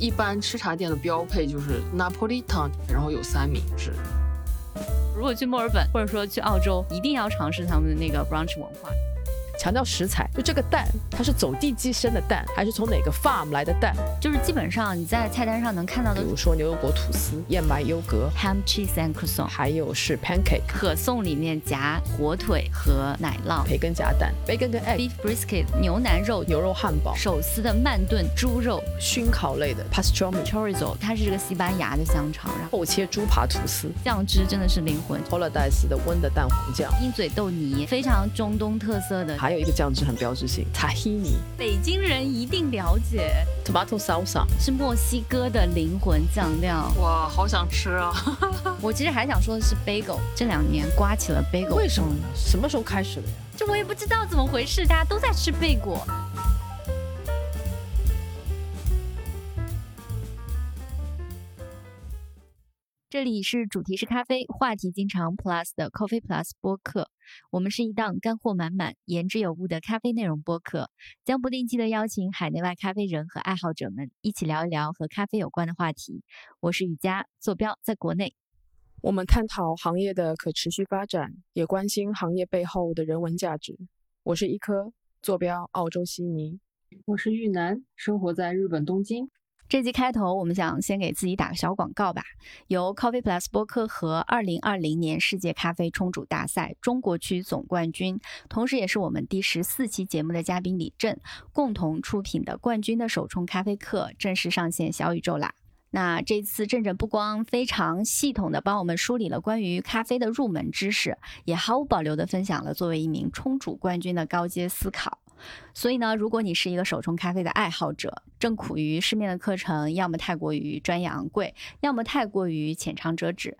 一般吃茶店的标配就是 Napolitan，然后有三明治。如果去墨尔本或者说去澳洲，一定要尝试他们的那个 brunch 文化。强调食材，就这个蛋，它是走地鸡生的蛋，还是从哪个 farm 来的蛋？就是基本上你在菜单上能看到的，比如说牛油果吐司、燕麦优格、ham cheese and croissant，还有是 pancake，可颂里面夹火腿和奶酪，培根夹蛋，bacon 跟 egg，beef brisket 牛腩肉、牛肉汉堡，手撕的慢炖猪肉，熏烤类的。Pastrami chorizo，它是这个西班牙的香肠，然后厚切猪扒吐司，酱汁真的是灵魂。H o l i d a y s 的温的蛋黄酱，鹰嘴豆泥，非常中东特色的，还有一个酱汁很标。志性塔希尼，北京人一定了解。Tomato salsa 是墨西哥的灵魂酱料。哇，好想吃啊！我其实还想说的是 bagel，这两年刮起了 bagel。为什么呢？什么时候开始的呀？这我也不知道怎么回事，大家都在吃贝果。这里是主题是咖啡，话题经常 plus 的 Coffee Plus 播客。我们是一档干货满满、言之有物的咖啡内容播客，将不定期的邀请海内外咖啡人和爱好者们一起聊一聊和咖啡有关的话题。我是雨佳，坐标在国内。我们探讨行业的可持续发展，也关心行业背后的人文价值。我是一颗，坐标澳洲悉尼。我是玉楠，生活在日本东京。这集开头，我们想先给自己打个小广告吧。由 Coffee Plus 播客和2020年世界咖啡冲煮大赛中国区总冠军，同时也是我们第十四期节目的嘉宾李振共同出品的冠军的手冲咖啡课正式上线小宇宙啦。那这次振振不光非常系统的帮我们梳理了关于咖啡的入门知识，也毫无保留的分享了作为一名冲煮冠军的高阶思考。所以呢，如果你是一个手冲咖啡的爱好者，正苦于市面的课程要么太过于专业昂贵，要么太过于浅尝辄止，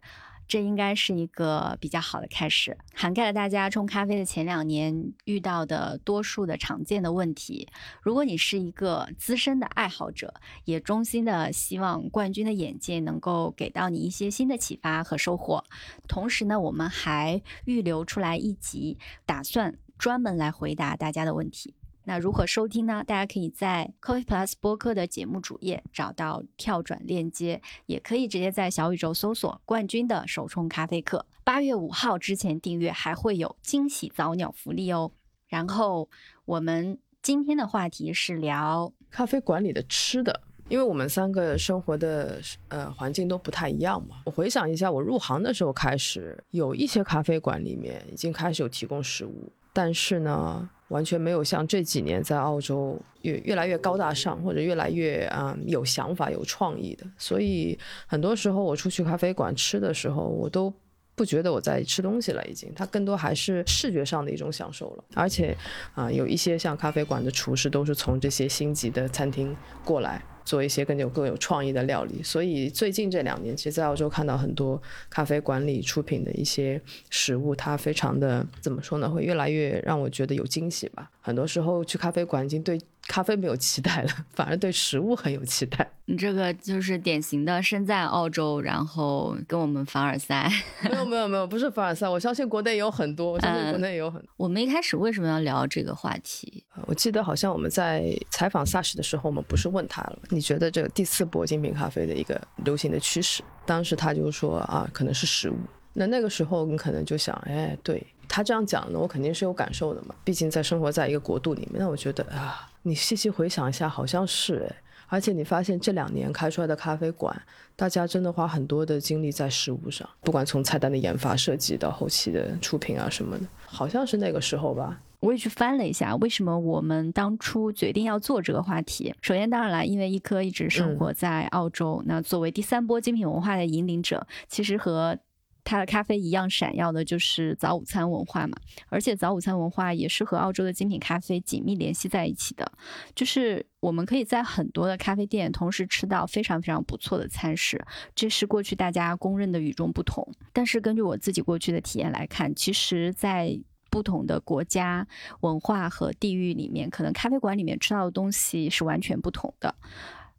这应该是一个比较好的开始，涵盖了大家冲咖啡的前两年遇到的多数的常见的问题。如果你是一个资深的爱好者，也衷心的希望冠军的眼界能够给到你一些新的启发和收获。同时呢，我们还预留出来一集，打算。专门来回答大家的问题。那如何收听呢？大家可以在 Coffee Plus 播客的节目主页找到跳转链接，也可以直接在小宇宙搜索“冠军的手冲咖啡课”。八月五号之前订阅还会有惊喜早鸟福利哦。然后我们今天的话题是聊咖啡馆里的吃的，因为我们三个生活的呃环境都不太一样嘛。我回想一下，我入行的时候开始有一些咖啡馆里面已经开始有提供食物。但是呢，完全没有像这几年在澳洲越越来越高大上，或者越来越啊有想法、有创意的。所以很多时候我出去咖啡馆吃的时候，我都不觉得我在吃东西了，已经，它更多还是视觉上的一种享受了。而且啊，有一些像咖啡馆的厨师都是从这些星级的餐厅过来。做一些更有更有创意的料理，所以最近这两年，其实在澳洲看到很多咖啡馆里出品的一些食物，它非常的怎么说呢？会越来越让我觉得有惊喜吧。很多时候去咖啡馆已经对。咖啡没有期待了，反而对食物很有期待。你这个就是典型的身在澳洲，然后跟我们凡尔赛。没有没有没有，不是凡尔赛。我相信国内也有很多，我相信国内也有很多。我们一开始为什么要聊这个话题？我记得好像我们在采访萨什的时候，我们不是问他了，你觉得这个第四波精品咖啡的一个流行的趋势？当时他就说啊，可能是食物。那那个时候你可能就想，哎，对他这样讲呢，我肯定是有感受的嘛。毕竟在生活在一个国度里面，那我觉得啊。你细细回想一下，好像是哎，而且你发现这两年开出来的咖啡馆，大家真的花很多的精力在食物上，不管从菜单的研发设计到后期的出品啊什么的，好像是那个时候吧。我也去翻了一下，为什么我们当初决定要做这个话题？首先，当然了，因为一颗一直生活在澳洲，那作为第三波精品文化的引领者，其实和。它的咖啡一样闪耀的，就是早午餐文化嘛。而且早午餐文化也是和澳洲的精品咖啡紧密联系在一起的。就是我们可以在很多的咖啡店同时吃到非常非常不错的餐食，这是过去大家公认的与众不同。但是根据我自己过去的体验来看，其实，在不同的国家文化和地域里面，可能咖啡馆里面吃到的东西是完全不同的。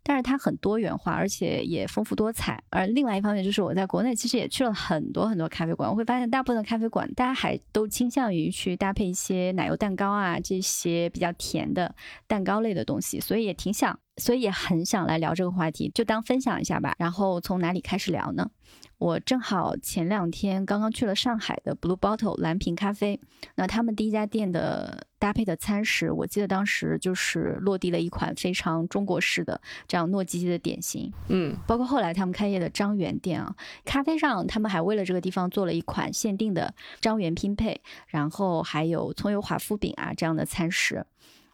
但是它很多元化，而且也丰富多彩。而另外一方面，就是我在国内其实也去了很多很多咖啡馆，我会发现大部分的咖啡馆，大家还都倾向于去搭配一些奶油蛋糕啊这些比较甜的蛋糕类的东西，所以也挺想所以也很想来聊这个话题，就当分享一下吧。然后从哪里开始聊呢？我正好前两天刚刚去了上海的 Blue Bottle 蓝瓶咖啡，那他们第一家店的搭配的餐食，我记得当时就是落地了一款非常中国式的这样糯叽叽的点心，嗯，包括后来他们开业的张园店啊，咖啡上他们还为了这个地方做了一款限定的张园拼配，然后还有葱油华夫饼啊这样的餐食，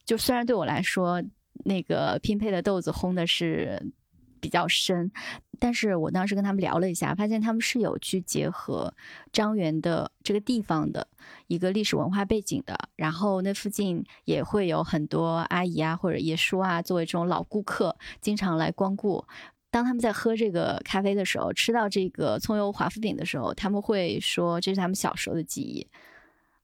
就虽然对我来说那个拼配的豆子烘的是比较深。但是我当时跟他们聊了一下，发现他们是有去结合张园的这个地方的一个历史文化背景的，然后那附近也会有很多阿姨啊或者爷叔啊作为这种老顾客，经常来光顾。当他们在喝这个咖啡的时候，吃到这个葱油华夫饼的时候，他们会说这是他们小时候的记忆。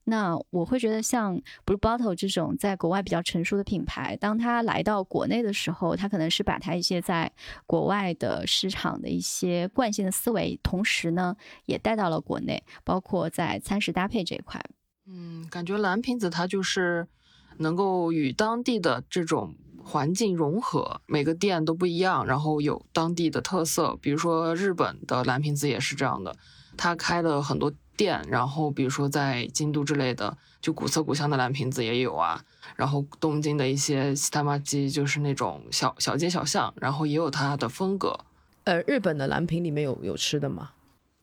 那我会觉得，像 Blue Bottle 这种在国外比较成熟的品牌，当它来到国内的时候，它可能是把它一些在国外的市场的一些惯性的思维，同时呢，也带到了国内，包括在餐食搭配这一块。嗯，感觉蓝瓶子它就是能够与当地的这种环境融合，每个店都不一样，然后有当地的特色。比如说日本的蓝瓶子也是这样的，它开了很多。店，然后比如说在京都之类的，就古色古香的蓝瓶子也有啊。然后东京的一些西塔玛鸡，就是那种小小街小巷，然后也有它的风格。呃，日本的蓝瓶里面有有吃的吗？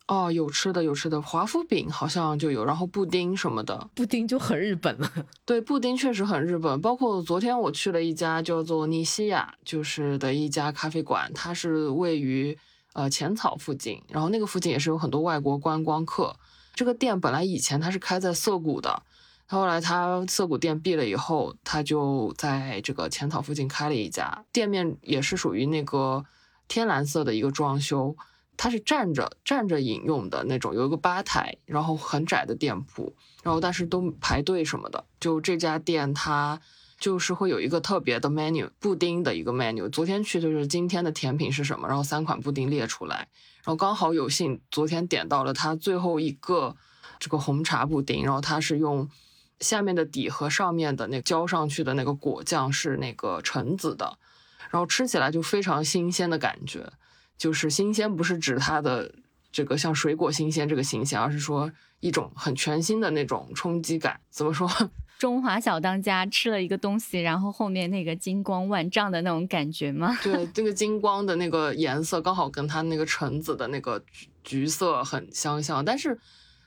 哦，有吃的，有吃的。华夫饼好像就有，然后布丁什么的。布丁就很日本了。对，布丁确实很日本。包括昨天我去了一家叫做尼西亚，就是的一家咖啡馆，它是位于呃浅草附近，然后那个附近也是有很多外国观光客。这个店本来以前它是开在涩谷的，后来它涩谷店闭了以后，它就在这个浅草附近开了一家店面，也是属于那个天蓝色的一个装修，它是站着站着饮用的那种，有一个吧台，然后很窄的店铺，然后但是都排队什么的。就这家店它就是会有一个特别的 menu，布丁的一个 menu。昨天去就是今天的甜品是什么，然后三款布丁列出来。然后刚好有幸昨天点到了它最后一个这个红茶布丁，然后它是用下面的底和上面的那浇上去的那个果酱是那个橙子的，然后吃起来就非常新鲜的感觉，就是新鲜不是指它的这个像水果新鲜这个新鲜，而是说一种很全新的那种冲击感。怎么说？中华小当家吃了一个东西，然后后面那个金光万丈的那种感觉吗？对，这个金光的那个颜色刚好跟它那个橙子的那个橘色很相像，但是，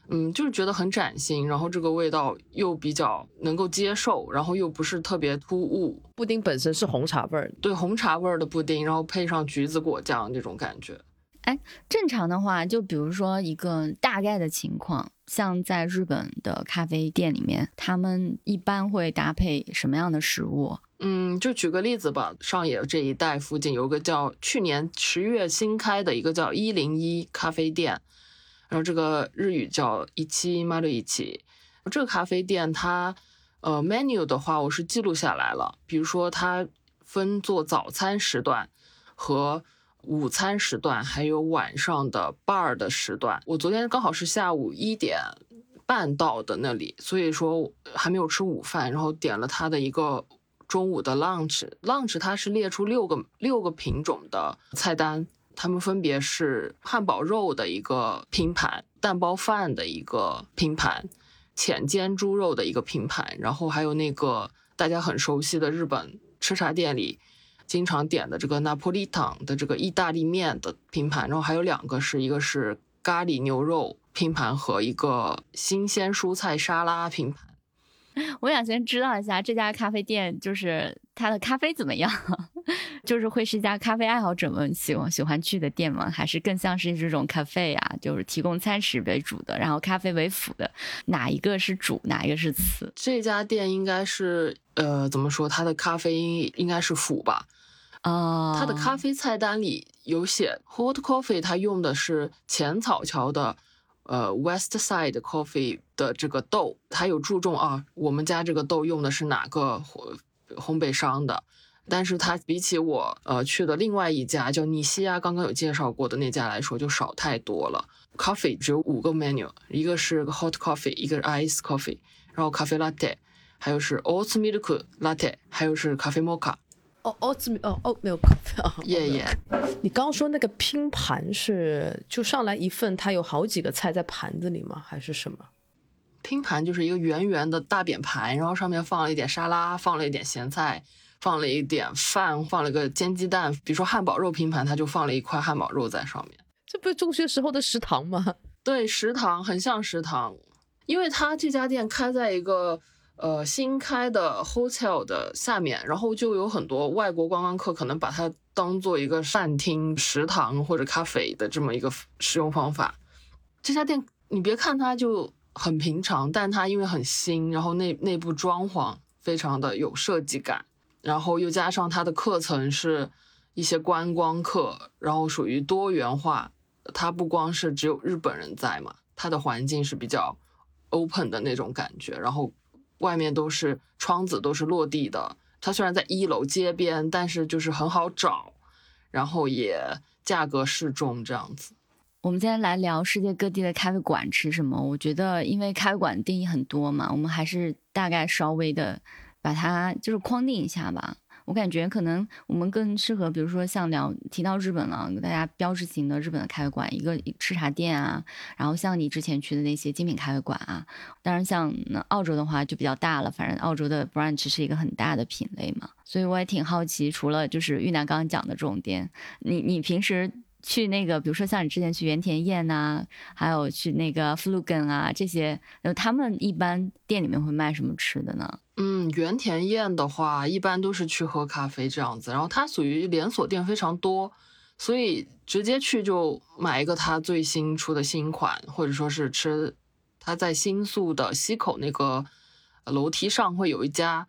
嗯，就是觉得很崭新，然后这个味道又比较能够接受，然后又不是特别突兀。布丁本身是红茶味儿，对，红茶味儿的布丁，然后配上橘子果酱这种感觉。哎，正常的话，就比如说一个大概的情况，像在日本的咖啡店里面，他们一般会搭配什么样的食物？嗯，就举个例子吧，上野这一带附近有个叫去年十月新开的一个叫一零一咖啡店，然后这个日语叫一七马六一七，这个咖啡店它呃 menu 的话，我是记录下来了，比如说它分做早餐时段和。午餐时段还有晚上的 bar 的时段，我昨天刚好是下午一点半到的那里，所以说还没有吃午饭，然后点了他的一个中午的 lunch。lunch 它是列出六个六个品种的菜单，它们分别是汉堡肉的一个拼盘、蛋包饭的一个拼盘、浅煎猪肉的一个拼盘，然后还有那个大家很熟悉的日本吃茶店里。经常点的这个 Napolitan 的这个意大利面的拼盘，然后还有两个是一个是咖喱牛肉拼盘和一个新鲜蔬菜沙拉拼盘。我想先知道一下这 家咖啡店，就是它的咖啡怎么样？就是会是一家咖啡爱好者们喜欢喜欢去的店吗？还是更像是这种咖啡呀，就是提供餐食为主的，然后咖啡为辅的？哪一个是主，哪一个是次？这家店应该是呃，怎么说？它的咖啡应该是辅吧？啊，它的咖啡菜单里有写，hot coffee，它用的是浅草桥的，呃，West Side Coffee 的这个豆，它有注重啊，我们家这个豆用的是哪个烘烘焙商的，但是它比起我呃去的另外一家叫尼西亚，刚刚有介绍过的那家来说，就少太多了。Coffee 只有五个 menu，一个是 hot coffee，一个是 ice coffee，然后咖啡 latte，还有是 oat milk latte，还有是咖啡 mocha。哦哦，字哦哦没有 coffee 啊，耶耶。你刚刚说那个拼盘是就上来一份，它有好几个菜在盘子里吗？还是什么？拼盘就是一个圆圆的大扁盘，然后上面放了一点沙拉，放了一点咸菜，放了一点饭，放了个煎鸡蛋。比如说汉堡肉拼盘，它就放了一块汉堡肉在上面。这不是中学时候的食堂吗？对，食堂很像食堂，因为它这家店开在一个呃新开的 hotel 的下面，然后就有很多外国观光客可能把它当做一个饭厅、食堂或者咖啡的这么一个使用方法。这家店你别看它就。很平常，但它因为很新，然后内内部装潢非常的有设计感，然后又加上它的课程是一些观光课，然后属于多元化。它不光是只有日本人在嘛，它的环境是比较 open 的那种感觉，然后外面都是窗子都是落地的。它虽然在一楼街边，但是就是很好找，然后也价格适中这样子。我们今天来聊世界各地的咖啡馆吃什么。我觉得，因为咖啡馆定义很多嘛，我们还是大概稍微的把它就是框定一下吧。我感觉可能我们更适合，比如说像聊提到日本了，大家标志性的日本的咖啡馆，一个吃茶店啊，然后像你之前去的那些精品咖啡馆啊。当然，像澳洲的话就比较大了，反正澳洲的 brunch 是一个很大的品类嘛。所以我也挺好奇，除了就是玉楠刚刚讲的这种店，你你平时。去那个，比如说像你之前去原田宴呐，还有去那个 f l u g e n 啊这些，他们一般店里面会卖什么吃的呢？嗯，原田宴的话，一般都是去喝咖啡这样子，然后它属于连锁店非常多，所以直接去就买一个它最新出的新款，或者说是吃它在新宿的西口那个楼梯上会有一家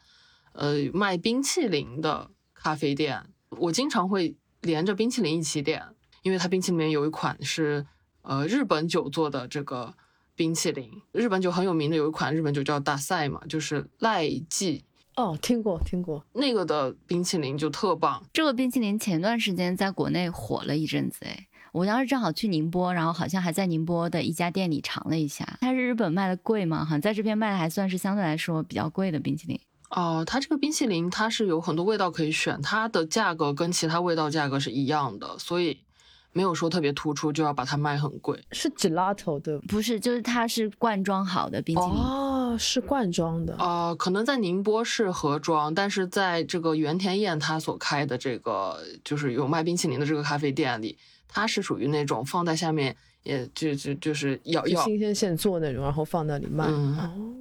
呃卖冰淇淋的咖啡店，我经常会连着冰淇淋一起点。因为它冰淇淋里面有一款是，呃，日本酒做的这个冰淇淋，日本酒很有名的有一款日本酒叫大赛嘛，就是赖记。哦，听过听过，那个的冰淇淋就特棒。这个冰淇淋前段时间在国内火了一阵子，哎，我当时正好去宁波，然后好像还在宁波的一家店里尝了一下。它是日本卖的贵吗？好像在这边卖的还算是相对来说比较贵的冰淇淋。哦，它这个冰淇淋它是有很多味道可以选，它的价格跟其他味道价格是一样的，所以。没有说特别突出就要把它卖很贵，是 gelato 的，不是，就是它是罐装好的冰淇淋。哦，是罐装的。啊，可能在宁波是盒装，但是在这个原田燕他所开的这个就是有卖冰淇淋的这个咖啡店里，它是属于那种放在下面，也就就就是要要新鲜现做那种，然后放那里卖。哦。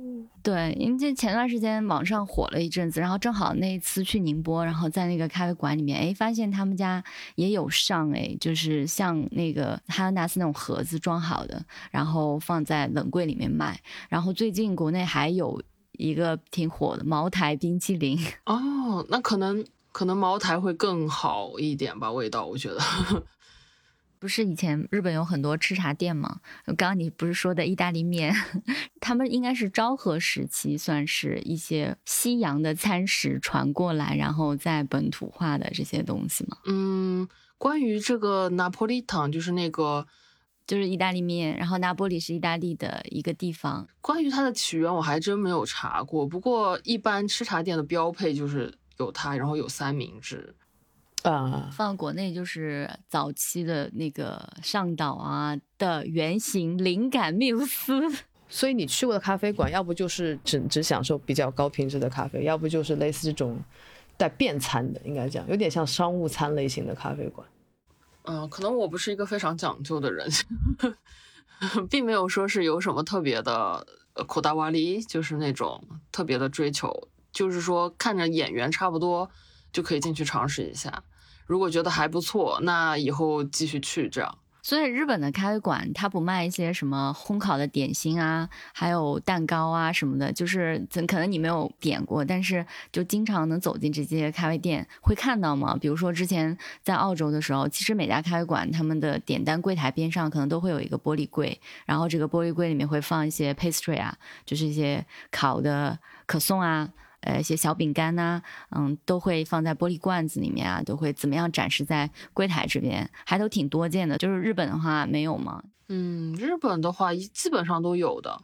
对，因为这前段时间网上火了一阵子，然后正好那一次去宁波，然后在那个咖啡馆里面，哎，发现他们家也有上，哎，就是像那个哈根达斯那种盒子装好的，然后放在冷柜里面卖。然后最近国内还有一个挺火的茅台冰淇淋。哦，那可能可能茅台会更好一点吧，味道我觉得。不是以前日本有很多吃茶店吗？刚刚你不是说的意大利面，他们应该是昭和时期，算是一些西洋的餐食传过来，然后在本土化的这些东西吗？嗯，关于这个拿破利汤，就是那个就是意大利面，然后拿破里是意大利的一个地方。关于它的起源，我还真没有查过。不过一般吃茶店的标配就是有它，然后有三明治。啊，放国内就是早期的那个上岛啊的原型灵感缪斯，所以你去过的咖啡馆，要不就是只只享受比较高品质的咖啡，要不就是类似这种带便餐的，应该讲有点像商务餐类型的咖啡馆。嗯，可能我不是一个非常讲究的人，并没有说是有什么特别的苦大瓦里，就是那种特别的追求，就是说看着眼缘差不多就可以进去尝试一下。如果觉得还不错，那以后继续去这样。所以日本的咖啡馆，它不卖一些什么烘烤的点心啊，还有蛋糕啊什么的，就是可能你没有点过，但是就经常能走进这些咖啡店会看到吗？比如说之前在澳洲的时候，其实每家咖啡馆他们的点单柜台边上可能都会有一个玻璃柜，然后这个玻璃柜里面会放一些 pastry 啊，就是一些烤的可颂啊。呃，一些小饼干呐，嗯，都会放在玻璃罐子里面啊，都会怎么样展示在柜台这边，还都挺多见的。就是日本的话没有吗？嗯，日本的话基本上都有的，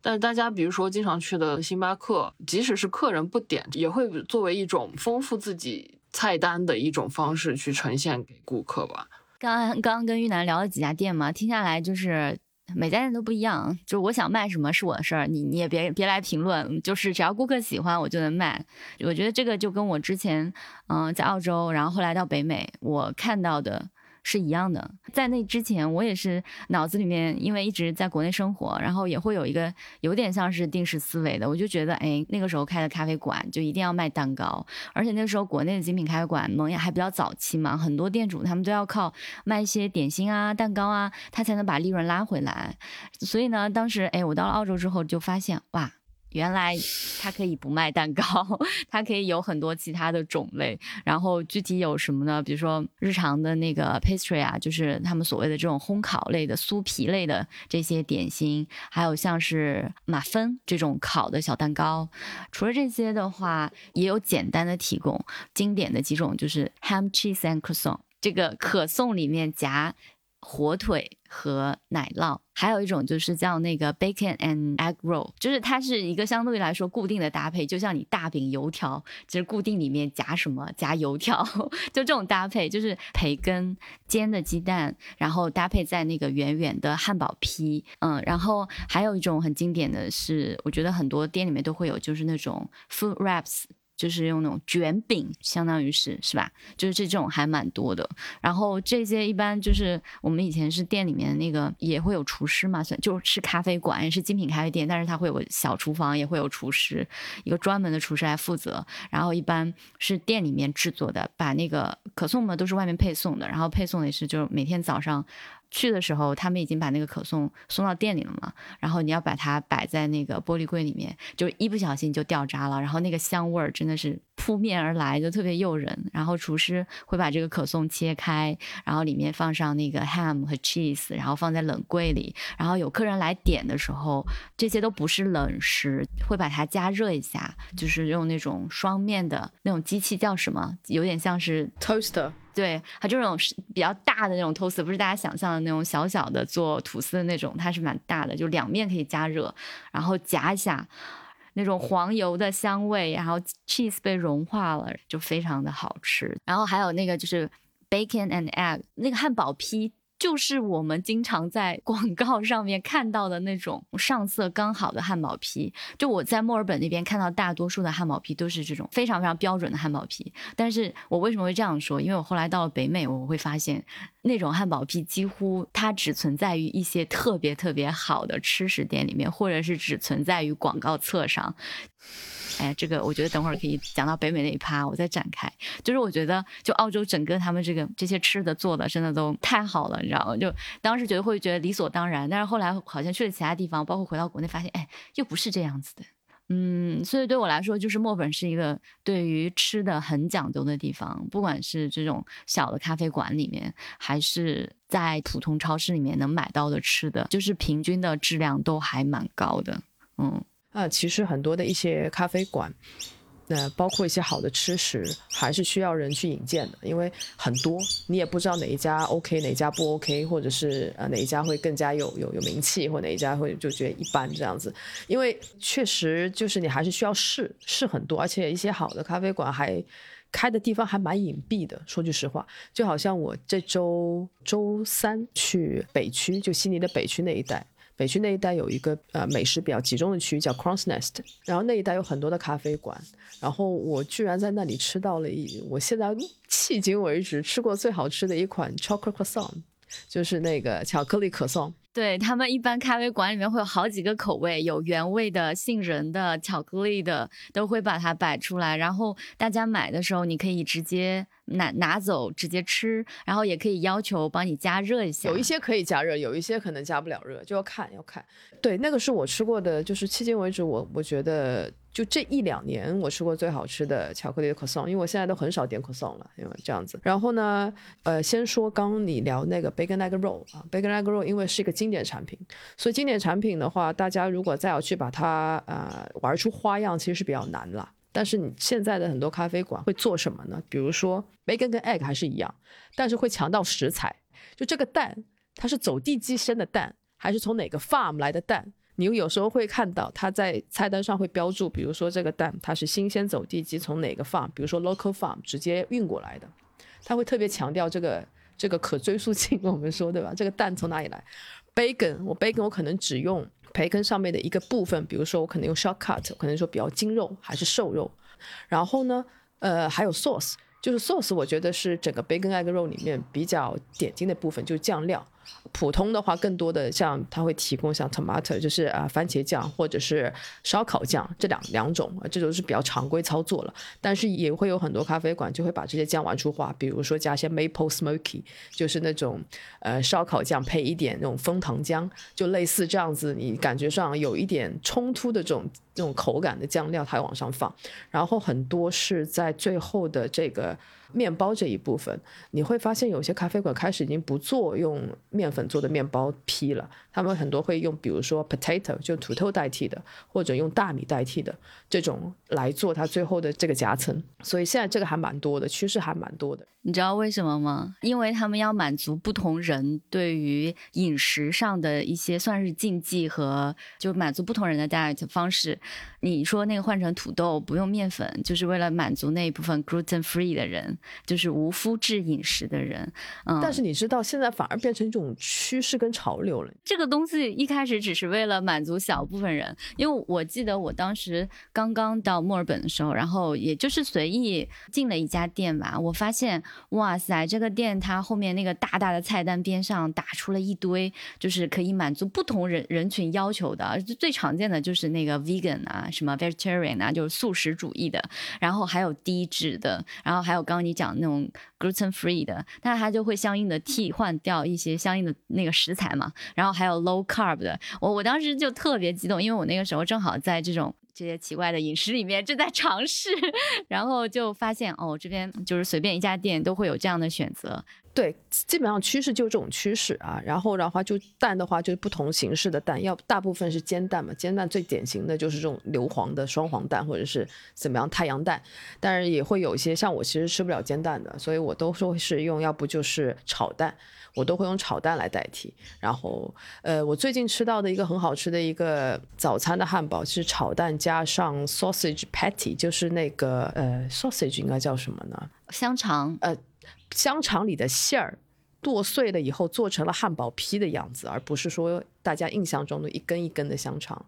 但是大家比如说经常去的星巴克，即使是客人不点，也会作为一种丰富自己菜单的一种方式去呈现给顾客吧。刚刚刚刚跟玉楠聊了几家店嘛，听下来就是每家店都不一样，就是我想卖什么是我的事儿，你你也别别来评论，就是只要顾客喜欢我就能卖。我觉得这个就跟我之前嗯、在澳洲，然后后来到北美，我看到的。是一样的，在那之前，我也是脑子里面，因为一直在国内生活，然后也会有一个有点像是定式思维的，我就觉得，哎，那个时候开的咖啡馆就一定要卖蛋糕，而且那时候国内的精品咖啡馆萌芽还比较早期嘛，很多店主他们都要靠卖一些点心啊、蛋糕啊，他才能把利润拉回来。所以呢，当时，哎，我到了澳洲之后就发现，哇。原来它可以不卖蛋糕，它可以有很多其他的种类。然后具体有什么呢？比如说日常的那个 pastry 啊，就是他们所谓的这种烘烤类的、酥皮类的这些点心，还有像是马芬这种烤的小蛋糕。除了这些的话，也有简单的提供经典的几种，就是 ham cheese and croissant。这个可颂里面夹火腿和奶酪，还有一种就是叫那个 bacon and egg roll，就是它是一个相对于来说固定的搭配，就像你大饼油条，就是固定里面夹什么夹油条，就这种搭配，就是培根煎的鸡蛋，然后搭配在那个圆圆的汉堡皮，嗯，然后还有一种很经典的是，我觉得很多店里面都会有，就是那种 food wraps。就是用那种卷饼，相当于是是吧？就是这种还蛮多的。然后这些一般就是我们以前是店里面那个也会有厨师嘛，算就是咖啡馆也是精品咖啡店，但是它会有小厨房，也会有厨师，一个专门的厨师来负责。然后一般是店里面制作的，把那个可颂嘛都是外面配送的，然后配送也是就是每天早上。去的时候，他们已经把那个可颂送到店里了嘛，然后你要把它摆在那个玻璃柜里面，就一不小心就掉渣了，然后那个香味儿真的是扑面而来，就特别诱人。然后厨师会把这个可颂切开，然后里面放上那个 ham 和 cheese，然后放在冷柜里。然后有客人来点的时候，这些都不是冷食，会把它加热一下，就是用那种双面的那种机器叫什么？有点像是 toaster。对，它就那种比较大的那种吐司不是大家想象的那种小小的做吐司的那种，它是蛮大的，就两面可以加热，然后夹一下，那种黄油的香味，然后 cheese 被融化了，就非常的好吃。然后还有那个就是 bacon and egg，那个汉堡坯。就是我们经常在广告上面看到的那种上色刚好的汉堡皮。就我在墨尔本那边看到大多数的汉堡皮都是这种非常非常标准的汉堡皮。但是我为什么会这样说？因为我后来到了北美，我会发现那种汉堡皮几乎它只存在于一些特别特别好的吃食店里面，或者是只存在于广告册上。哎，这个我觉得等会儿可以讲到北美那一趴，我再展开。就是我觉得，就澳洲整个他们这个这些吃的做的真的都太好了，你知道吗？就当时觉得会觉得理所当然，但是后来好像去了其他地方，包括回到国内，发现哎，又不是这样子的。嗯，所以对我来说，就是墨本是一个对于吃的很讲究的地方，不管是这种小的咖啡馆里面，还是在普通超市里面能买到的吃的，就是平均的质量都还蛮高的。嗯。啊，其实很多的一些咖啡馆，那包括一些好的吃食，还是需要人去引荐的，因为很多你也不知道哪一家 OK，哪家不 OK，或者是呃哪一家会更加有有有名气，或哪一家会就觉得一般这样子。因为确实就是你还是需要试试很多，而且一些好的咖啡馆还开的地方还蛮隐蔽的。说句实话，就好像我这周周三去北区，就悉尼的北区那一带。北区那一带有一个呃美食比较集中的区域叫 Cross Nest，然后那一带有很多的咖啡馆，然后我居然在那里吃到了一我现在迄今为止吃过最好吃的一款 Chocolate Croissant，就是那个巧克力可颂。对他们一般咖啡馆里面会有好几个口味，有原味的、杏仁的、巧克力的，都会把它摆出来。然后大家买的时候，你可以直接拿拿走直接吃，然后也可以要求帮你加热一下。有一些可以加热，有一些可能加不了热，就要看要看。对，那个是我吃过的，就是迄今为止我我觉得。就这一两年，我吃过最好吃的巧克力的可颂，因为我现在都很少点可颂了，因为这样子。然后呢，呃，先说刚你聊那个 bacon egg roll 啊，bacon egg roll 因为是一个经典产品，所以经典产品的话，大家如果再要去把它呃玩出花样，其实是比较难了。但是你现在的很多咖啡馆会做什么呢？比如说 bacon 跟 egg 还是一样，但是会强调食材，就这个蛋它是走地鸡生的蛋，还是从哪个 farm 来的蛋？你有时候会看到它在菜单上会标注，比如说这个蛋它是新鲜走地鸡从哪个 farm，比如说 local farm 直接运过来的，它会特别强调这个这个可追溯性，我们说对吧？这个蛋从哪里来？bacon，我 bacon 我可能只用培根上面的一个部分，比如说我可能用 short cut，可能说比较精肉还是瘦肉，然后呢，呃，还有 sauce，就是 sauce，我觉得是整个 bacon egg roll 里面比较点睛的部分，就是酱料。普通的话，更多的像它会提供像 tomato，就是啊番茄酱或者是烧烤酱这两两种，这都是比较常规操作了。但是也会有很多咖啡馆就会把这些酱玩出花，比如说加一些 maple smoky，就是那种呃烧烤酱配一点那种枫糖浆，就类似这样子，你感觉上有一点冲突的这种这种口感的酱料，它往上放。然后很多是在最后的这个。面包这一部分，你会发现有些咖啡馆开始已经不做用面粉做的面包坯了，他们很多会用，比如说 potato 就土豆代替的，或者用大米代替的这种来做它最后的这个夹层。所以现在这个还蛮多的，趋势还蛮多的。你知道为什么吗？因为他们要满足不同人对于饮食上的一些算是禁忌和就满足不同人的 diet 方式。你说那个换成土豆不用面粉，就是为了满足那一部分 gluten free 的人，就是无麸质饮食的人。嗯，但是你知道现在反而变成一种趋势跟潮流了。这个这东西一开始只是为了满足小部分人，因为我记得我当时刚刚到墨尔本的时候，然后也就是随意进了一家店吧，我发现。哇塞，这个店它后面那个大大的菜单边上打出了一堆，就是可以满足不同人人群要求的。最常见的就是那个 vegan 啊，什么 vegetarian 啊，就是素食主义的。然后还有低脂的，然后还有刚刚你讲那种 gluten free 的，那它就会相应的替换掉一些相应的那个食材嘛。然后还有 low carb 的，我我当时就特别激动，因为我那个时候正好在这种。这些奇怪的饮食里面正在尝试，然后就发现哦，这边就是随便一家店都会有这样的选择。对，基本上趋势就这种趋势啊。然后的话，就蛋的话，就是不同形式的蛋，要大部分是煎蛋嘛。煎蛋最典型的就是这种硫磺的双黄蛋，或者是怎么样太阳蛋。但是也会有一些像我其实吃不了煎蛋的，所以我都说是用，要不就是炒蛋。我都会用炒蛋来代替，然后，呃，我最近吃到的一个很好吃的一个早餐的汉堡是炒蛋加上 sausage patty，就是那个呃 sausage 应该叫什么呢？香肠，呃，香肠里的馅儿剁碎了以后做成了汉堡皮的样子，而不是说大家印象中的一根一根的香肠。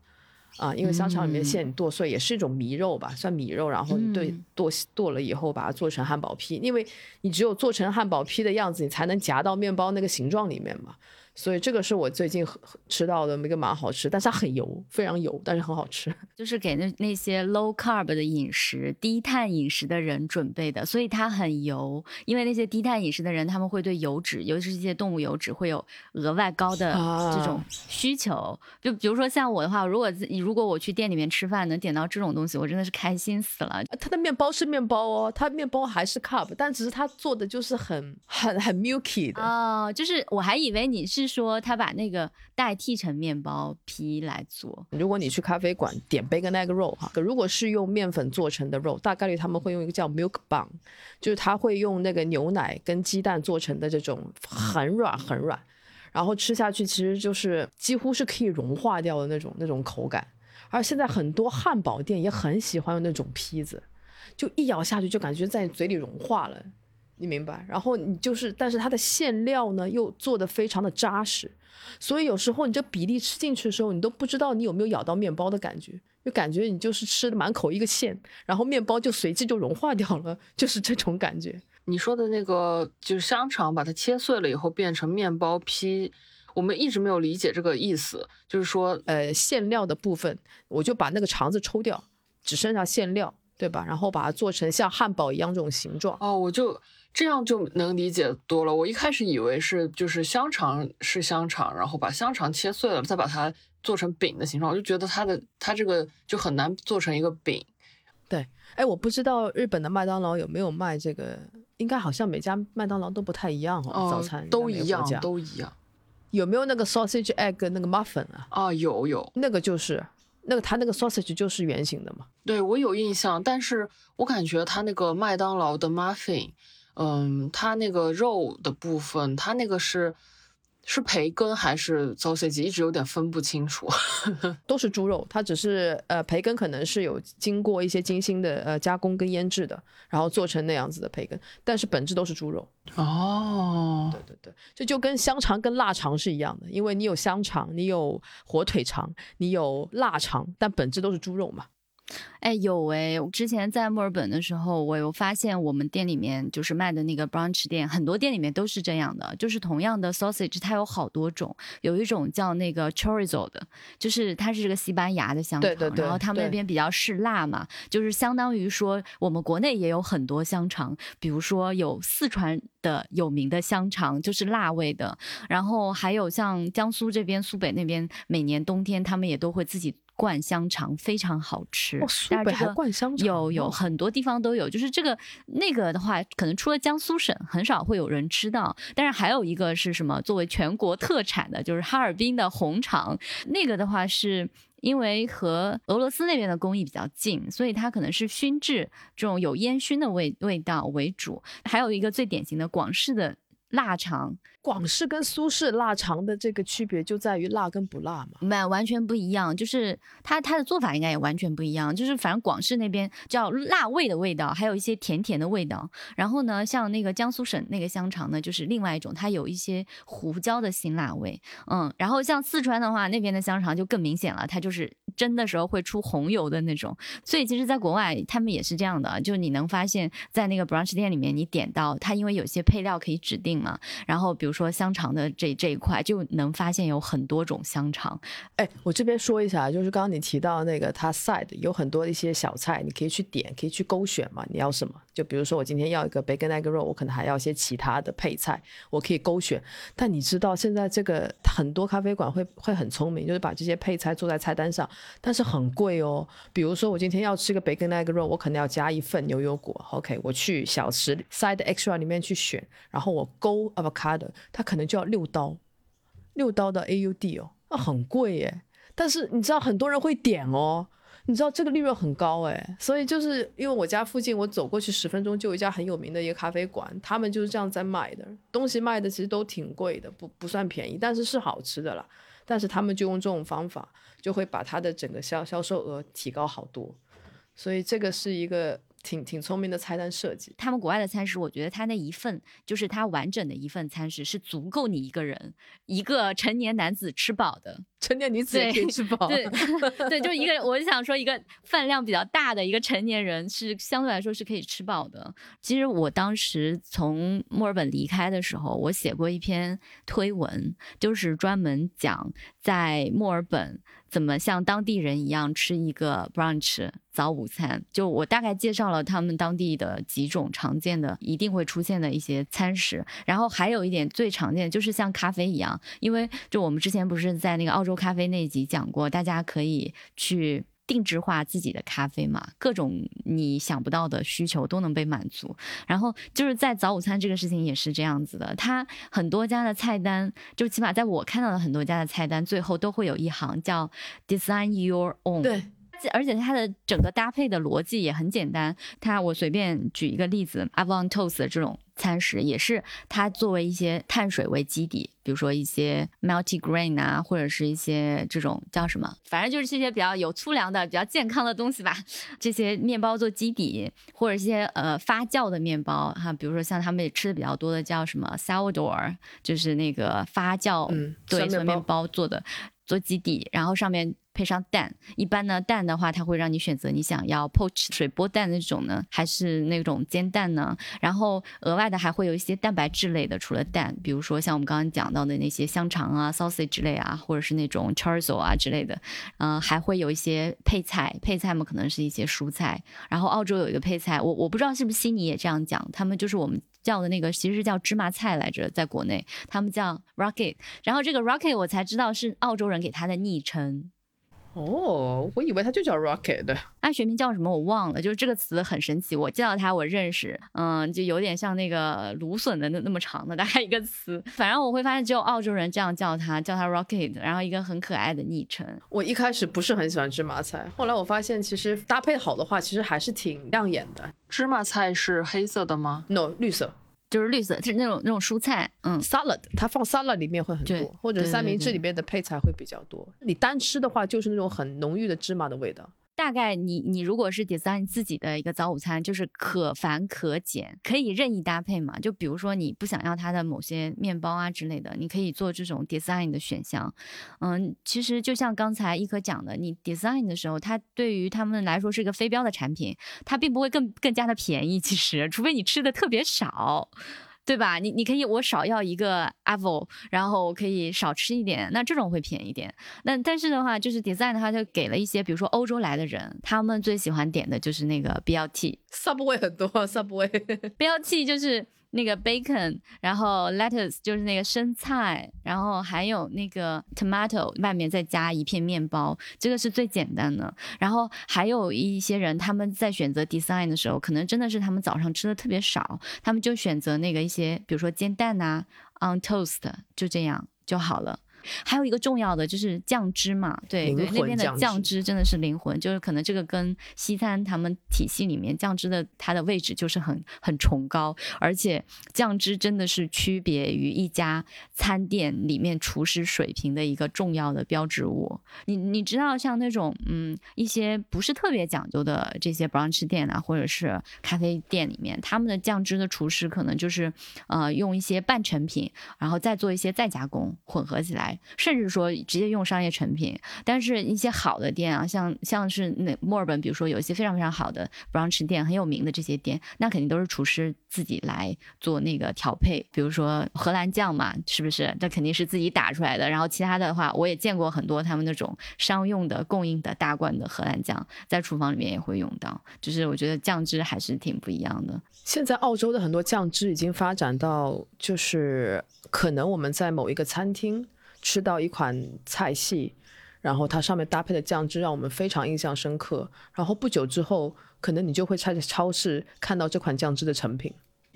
啊，因为香肠里面馅剁碎也是一种米肉吧，算米肉，然后对剁剁了以后把它做成汉堡皮，因为你只有做成汉堡皮的样子，你才能夹到面包那个形状里面嘛。所以这个是我最近吃到的一个蛮好吃，但是它很油，非常油，但是很好吃。就是给那那些 low carb 的饮食、低碳饮食的人准备的，所以它很油。因为那些低碳饮食的人，他们会对油脂，尤其是一些动物油脂，会有额外高的这种需求。就比如说像我的话，如果如果我去店里面吃饭能点到这种东西，我真的是开心死了。它的面包是面包哦，它面包还是 carb，但只是它做的就是很很很 milky 的哦。就是我还以为你是。是说他把那个代替成面包皮来做。如果你去咖啡馆点 bacon egg roll 哈，如果是用面粉做成的肉，大概率他们会用一个叫 milk bun，就是他会用那个牛奶跟鸡蛋做成的这种很软很软，然后吃下去其实就是几乎是可以融化掉的那种那种口感。而现在很多汉堡店也很喜欢用那种坯子，就一咬下去就感觉在嘴里融化了。你明白，然后你就是，但是它的馅料呢又做的非常的扎实，所以有时候你这比例吃进去的时候，你都不知道你有没有咬到面包的感觉，就感觉你就是吃的满口一个馅，然后面包就随即就融化掉了，就是这种感觉。你说的那个就是香肠，把它切碎了以后变成面包坯，我们一直没有理解这个意思，就是说，呃，馅料的部分，我就把那个肠子抽掉，只剩下馅料，对吧？然后把它做成像汉堡一样这种形状。哦，我就。这样就能理解多了。我一开始以为是就是香肠是香肠，然后把香肠切碎了，再把它做成饼的形状，我就觉得它的它这个就很难做成一个饼。对，哎，我不知道日本的麦当劳有没有卖这个，应该好像每家麦当劳都不太一样哦，早餐都一样，都一样。有没有那个 sausage egg 那个 muffin 啊？啊，有有，那个就是那个它那个 sausage 就是圆形的嘛。对我有印象，但是我感觉它那个麦当劳的 muffin。嗯，它那个肉的部分，它那个是是培根还是 sausage，一直有点分不清楚。都是猪肉，它只是呃培根可能是有经过一些精心的呃加工跟腌制的，然后做成那样子的培根，但是本质都是猪肉。哦，对对对，这就跟香肠跟腊肠是一样的，因为你有香肠，你有火腿肠，你有腊肠，但本质都是猪肉嘛。哎，有哎！之前在墨尔本的时候，我有发现我们店里面就是卖的那个 brunch 店，很多店里面都是这样的，就是同样的 sausage，它有好多种，有一种叫那个 chorizo 的，就是它是这个西班牙的香肠，对对对然后他们那边比较嗜辣嘛，就是相当于说我们国内也有很多香肠，比如说有四川的有名的香肠，就是辣味的，然后还有像江苏这边苏北那边，每年冬天他们也都会自己。灌香肠非常好吃，哦，苏北还灌香肠，有有哦很多地方都有，就是这个那个的话，可能除了江苏省很少会有人吃到，但是还有一个是什么？作为全国特产的，就是哈尔滨的红肠，那个的话是。因为和俄罗斯那边的工艺比较近，所以它可能是熏制这种有烟熏的味味道为主。还有一个最典型的广式的腊肠，广式跟苏式腊肠的这个区别就在于辣跟不辣嘛。没完全不一样，就是它它的做法应该也完全不一样，就是反正广式那边叫辣味的味道，还有一些甜甜的味道。然后呢，像那个江苏省那个香肠呢，就是另外一种，它有一些胡椒的辛辣味。嗯，然后像四川的话，那边的香肠就更明显了，它就是蒸的时候会出红油的那种。所以其实，在国外他们也是这样的，就你能发现在那个 brunch 店里面，你点到它，因为有些配料可以指定嘛，然后比如说香肠的这这一块，就能发现有很多种香肠。哎，我这边说一下，就是刚刚你提到那个他 side 有很多一些小菜，你可以去点，可以去勾选嘛，你要什么？就比如说我今天要一个 bacon egg roll，我可能还要一些其他的配菜，我可以勾选。但你知道现在这个很多咖啡馆会会很聪明，就是把这些配菜做在菜单上，但是很贵哦。比如说我今天要吃个 bacon egg roll，我可能要加一份牛油果，OK，我去小吃 side extra 里面去选，然后我勾 avocado，它可能就要六刀，六刀的 AUD 哦，那很贵耶。但是你知道很多人会点哦，你知道这个利润很高哎，所以就是因为我家附近我走过去十分钟就有一家很有名的一个咖啡馆，他们就是这样在卖的，东西卖的其实都挺贵的，不不算便宜，但是是好吃的啦。但是他们就用这种方法，就会把它的整个销销售额提高好多，所以这个是一个挺挺聪明的菜单设计。他们国外的餐食，我觉得它那一份就是它完整的一份餐食是足够你一个人一个成年男子吃饱的。成年女子也可以吃饱，对 对，就一个，我就想说，一个饭量比较大的一个成年人是相对来说是可以吃饱的。其实我当时从墨尔本离开的时候，我写过一篇推文，就是专门讲在墨尔本怎么像当地人一样吃一个 brunch 早午餐。就我大概介绍了他们当地的几种常见的一定会出现的一些餐食，然后还有一点最常见的就是像咖啡一样，因为就我们之前不是在那个澳洲咖啡那一集讲过，大家可以去。定制化自己的咖啡嘛，各种你想不到的需求都能被满足。然后就是在早午餐这个事情也是这样子的，它很多家的菜单，就起码在我看到的很多家的菜单，最后都会有一行叫 “design your own”。对，而且它的整个搭配的逻辑也很简单。它我随便举一个例子，Avon Toast 的这种餐食也是它作为一些碳水为基底，比如说一些 multigrain 啊，或者是一些这种叫什么，反正就是这些比较有粗粮的、比较健康的东西吧。这些面包做基底，或者一些呃发酵的面包哈，比如说像他们也吃的比较多的叫什么 sourdough，就是那个发酵嗯对面包做的做基底，然后上面配上蛋。一般呢，蛋的话，它会让你选择你想要 poach 水波蛋那种呢，还是那种煎蛋呢？然后额外的还会有一些蛋白质类的，除了蛋，比如说像我们刚刚讲到的那些香肠啊、sausage 类啊，或者是那种 chorizo 啊之类的。嗯、还会有一些配菜，配菜嘛可能是一些蔬菜。然后澳洲有一个配菜，我我不知道是不是悉尼也这样讲，他们就是我们。叫的那个其实是叫芝麻菜来着，在国内他们叫 rocket，然后这个 rocket 我才知道是澳洲人给它的昵称，哦，我以为它就叫 rocket 的。它学名叫什么我忘了，就是这个词很神奇，我见到它我认识，嗯，就有点像那个芦笋的那那么长的大概一个词，反正我会发现只有澳洲人这样叫它，叫它 rocket，然后一个很可爱的昵称。我一开始不是很喜欢芝麻菜，后来我发现其实搭配好的话，其实还是挺亮眼的。芝麻菜是黑色的吗？No，绿色。就是绿色，就是那种那种蔬菜，嗯，salad，它放 salad 里面会很多，或者三明治里面的配菜会比较多。你单吃的话，就是那种很浓郁的芝麻的味道。大概你你如果是 design 自己的一个早午餐，就是可繁可简，可以任意搭配嘛。就比如说你不想要它的某些面包啊之类的，你可以做这种 design 的选项。嗯，其实就像刚才一可讲的，你 design 的时候，它对于他们来说是一个非标的产品，它并不会更更加的便宜。其实，除非你吃的特别少。对吧？你你可以我少要一个 apple，然后我可以少吃一点，那这种会便宜点。那但是的话，就是 design 的话，就给了一些，比如说欧洲来的人，他们最喜欢点的就是那个 BLT。Subway 很多，Subway BLT 就是那个 bacon，然后 lettuce 就是那个生菜，然后还有那个 tomato，外面再加一片面包，这个是最简单的。然后还有一些人，他们在选择 design 的时候，可能真的是他们早上吃的特别少，他们就选择那个一些，比如说煎蛋呐、on toast，就这样就好了。还有一个重要的就是酱汁嘛，对对，那边的酱汁真的是灵魂，就是可能这个跟西餐他们体系里面酱汁的它的位置就是很很崇高，而且酱汁真的是区别于一家餐店里面厨师水平的一个重要的标志物。你你知道像那种嗯一些不是特别讲究的这些 brunch 店啊，或者是咖啡店里面，他们的酱汁的厨师可能就是呃用一些半成品，然后再做一些再加工混合起来，甚至说直接用商业成品。但是一些好的店啊，像像是那墨尔本，比如说有一些非常非常好的 brunch 店，很有名的这些店，那肯定都是厨师自己来做那个调配，比如说荷兰酱嘛，是不是？那肯定是自己打出来的。然后其他的话，我也见过很多他们那种商用的供应的大罐的荷兰酱，在厨房里面也会用到。就是我觉得酱汁还是挺不一样的。现在澳洲的很多酱汁已经发展到，就是可能我们在某一个餐厅吃到一款菜系，然后它上面搭配的酱汁让我们非常印象深刻，然后不久之后，可能你就会在超市看到这款酱汁的成品。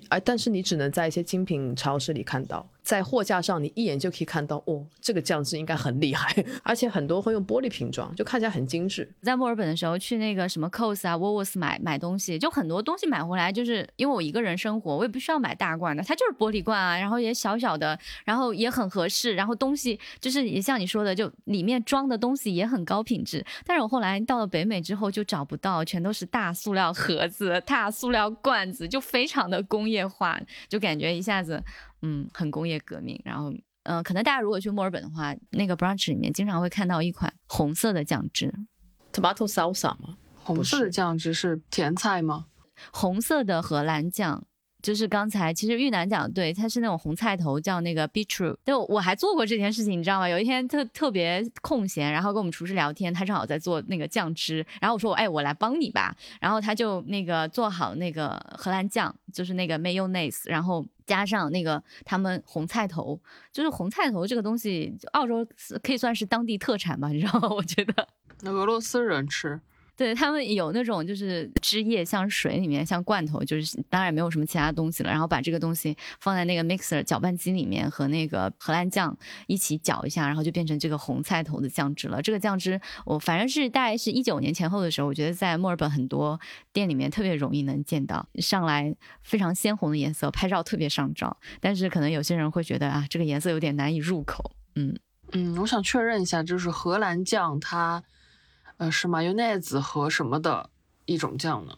而，但是你只能在一些精品超市里看到，在货架上你一眼就可以看到，哦，这个酱汁应该很厉害，而且很多会用玻璃瓶装，就看起来很精致。在墨尔本的时候，去那个什么 COS 啊、Woolworths 买买东西，就很多东西买回来，就是因为我一个人生活，我也不需要买大罐的，它就是玻璃罐啊，然后也小小的，然后也很合适，然后东西就是也像你说的，就里面装的东西也很高品质。但是我后来到了北美之后就找不到，全都是大塑料盒子、大塑料罐子，就非常的工业化，就感觉一下子嗯很工业革命，然后。嗯，可能大家如果去墨尔本的话，那个 brunch 里面经常会看到一款红色的酱汁，tomato salsa 吗？红色的酱汁是甜菜吗？红色的荷兰酱。就是刚才，其实玉楠讲的对，它是那种红菜头，叫那个 beetroot。就我还做过这件事情，你知道吗？有一天特特别空闲，然后跟我们厨师聊天，他正好在做那个酱汁，然后我说我，哎，我来帮你吧。然后他就那个做好那个荷兰酱，就是那个 mayonnaise，然后加上那个他们红菜头，就是红菜头这个东西，澳洲可以算是当地特产吧，你知道吗？我觉得。那俄罗斯人吃，对他们有那种就是汁液像水里面像罐头，就是当然没有什么其他东西了，然后把这个东西放在那个 mixer 搅拌机里面和那个荷兰酱一起搅一下，然后就变成这个红菜头的酱汁了。这个酱汁我反正是大概是一九年前后的时候，我觉得在墨尔本很多店里面特别容易能见到，上来非常鲜红的颜色，拍照特别上照。但是可能有些人会觉得啊，这个颜色有点难以入口，嗯。嗯，我想确认一下，就是荷兰酱它，呃，是 mayonnaise 和什么的一种酱呢？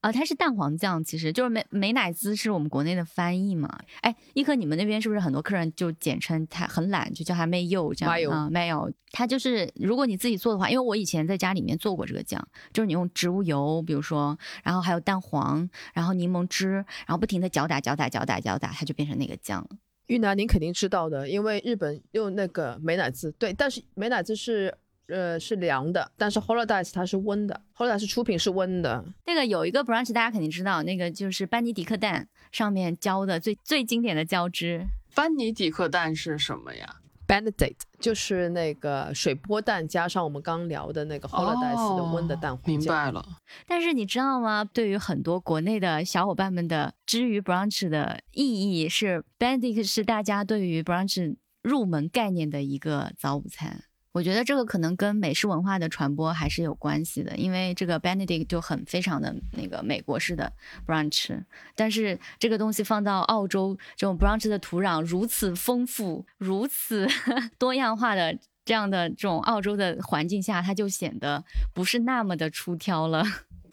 啊，它是蛋黄酱，其实就是美美乃滋是我们国内的翻译嘛。哎，一科，你们那边是不是很多客人就简称它很懒，就叫它 mayo 这样啊？mayo，它就是如果你自己做的话，因为我以前在家里面做过这个酱，就是你用植物油，比如说，然后还有蛋黄，然后柠檬汁，然后不停的搅打搅打搅打搅打，它就变成那个酱了。玉楠，您肯定知道的，因为日本用那个美乃滋，对，但是美乃滋是呃是凉的，但是 Holidays 它是温的，Holidays 出品是温的。那个有一个 brunch 大家肯定知道，那个就是班尼迪克蛋上面浇的最最经典的浇汁。班尼迪克蛋是什么呀？Benedict 就是那个水波蛋加上我们刚聊的那个 Holidays 的温的蛋黄哦明。白了。但是你知道吗？对于很多国内的小伙伴们的之于 brunch 的意义是 Benedict 是大家对于 brunch 入门概念的一个早午餐。我觉得这个可能跟美式文化的传播还是有关系的，因为这个 Benedict 就很非常的那个美国式的 brunch，但是这个东西放到澳洲这种 brunch 的土壤如此丰富、如此 多样化的这样的这种澳洲的环境下，它就显得不是那么的出挑了。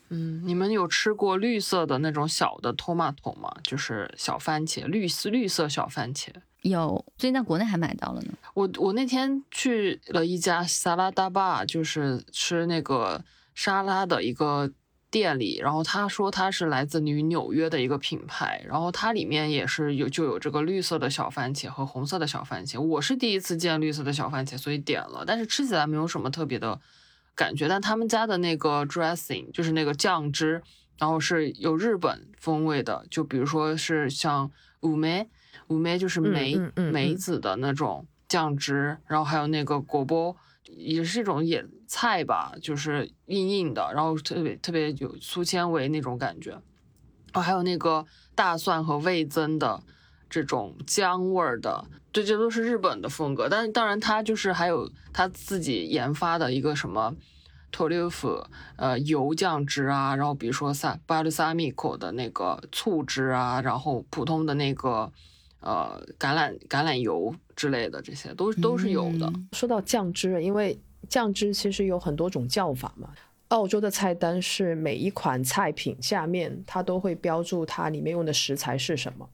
嗯，你们有吃过绿色的那种小的 tomato 吗？就是小番茄，绿色绿色小番茄。有，最近在国内还买到了呢。我我那天去了一家沙拉大坝，就是吃那个沙拉的一个店里，然后他说他是来自于纽约的一个品牌，然后它里面也是有就有这个绿色的小番茄和红色的小番茄。我是第一次见绿色的小番茄，所以点了，但是吃起来没有什么特别的。感觉，但他们家的那个 dressing 就是那个酱汁，然后是有日本风味的，就比如说是像五梅，五梅就是梅梅子的那种酱汁，然后还有那个果波，也是一种野菜吧，就是硬硬的，然后特别特别有粗纤维那种感觉，哦，还有那个大蒜和味增的这种姜味儿的。对，这都是日本的风格，但是当然，它就是还有他自己研发的一个什么托利夫呃油酱汁啊，然后比如说萨巴鲁萨米口的那个醋汁啊，然后普通的那个呃橄榄橄榄油之类的，这些都都是有的。说到酱汁，因为酱汁其实有很多种叫法嘛，澳洲的菜单是每一款菜品下面它都会标注它里面用的食材是什么。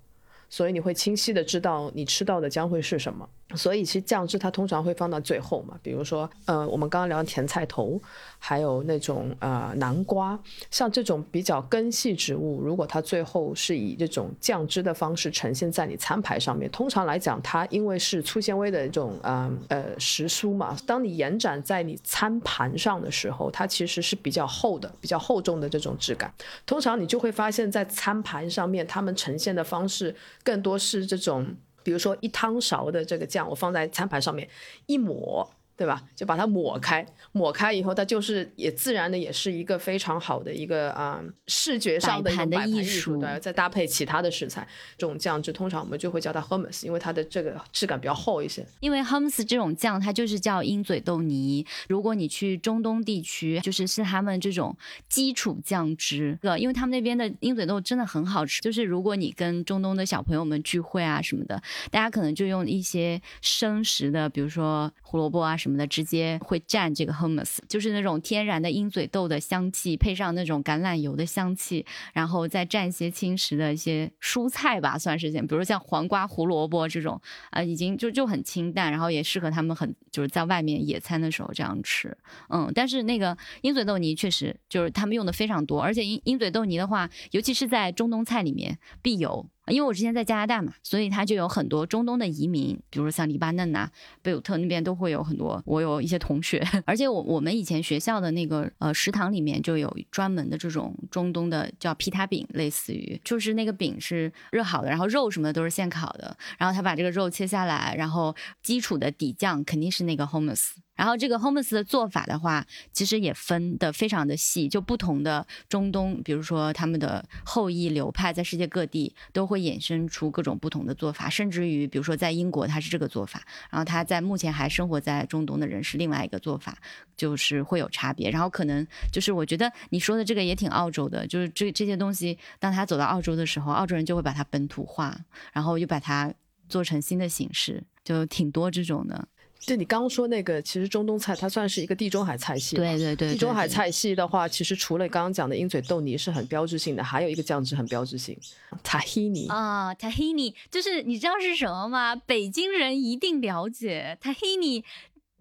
所以你会清晰的知道你吃到的将会是什么。所以其实酱汁它通常会放到最后嘛，比如说，呃，我们刚刚聊甜菜头，还有那种呃南瓜，像这种比较根系植物，如果它最后是以这种酱汁的方式呈现在你餐牌上面，通常来讲，它因为是粗纤维的这种呃呃食蔬嘛，当你延展在你餐盘上的时候，它其实是比较厚的、比较厚重的这种质感。通常你就会发现，在餐盘上面，它们呈现的方式更多是这种。比如说一汤勺的这个酱，我放在餐盘上面一抹。对吧？就把它抹开，抹开以后，它就是也自然的，也是一个非常好的一个啊视觉上的一个摆盘艺术。对，再搭配其他的食材，这种酱汁通常我们就会叫它 hummus，因为它的这个质感比较厚一些。因为 hummus 这种酱，它就是叫鹰嘴豆泥。如果你去中东地区，就是是他们这种基础酱汁，对因为他们那边的鹰嘴豆真的很好吃。就是如果你跟中东的小朋友们聚会啊什么的，大家可能就用一些生食的，比如说胡萝卜啊什么。什么的直接会蘸这个 hummus，就是那种天然的鹰嘴豆的香气，配上那种橄榄油的香气，然后再蘸一些轻食的一些蔬菜吧，算是这样，比如像黄瓜、胡萝卜这种啊，已经就就很清淡，然后也适合他们很就是在外面野餐的时候这样吃。嗯，但是那个鹰嘴豆泥确实就是他们用的非常多，而且鹰鹰嘴豆泥的话，尤其是在中东菜里面必有。因为我之前在加拿大嘛，所以它就有很多中东的移民，比如像黎巴嫩呐、贝鲁特那边都会有很多。我有一些同学，而且我我们以前学校的那个呃食堂里面就有专门的这种中东的叫皮塔饼，类似于就是那个饼是热好的，然后肉什么的都是现烤的，然后他把这个肉切下来，然后基础的底酱肯定是那个 hummus。然后这个 hummus 的做法的话，其实也分的非常的细，就不同的中东，比如说他们的后裔流派在世界各地都会衍生出各种不同的做法，甚至于比如说在英国他是这个做法，然后他在目前还生活在中东的人是另外一个做法，就是会有差别。然后可能就是我觉得你说的这个也挺澳洲的，就是这这些东西，当他走到澳洲的时候，澳洲人就会把它本土化，然后又把它做成新的形式，就挺多这种的。就你刚刚说那个，其实中东菜它算是一个地中海菜系。对对对。地中海菜系的话，其实除了刚刚讲的鹰嘴豆泥是很标志性的，还有一个酱汁很标志性，塔希尼。啊，塔希尼就是你知道是什么吗？北京人一定了解，塔希尼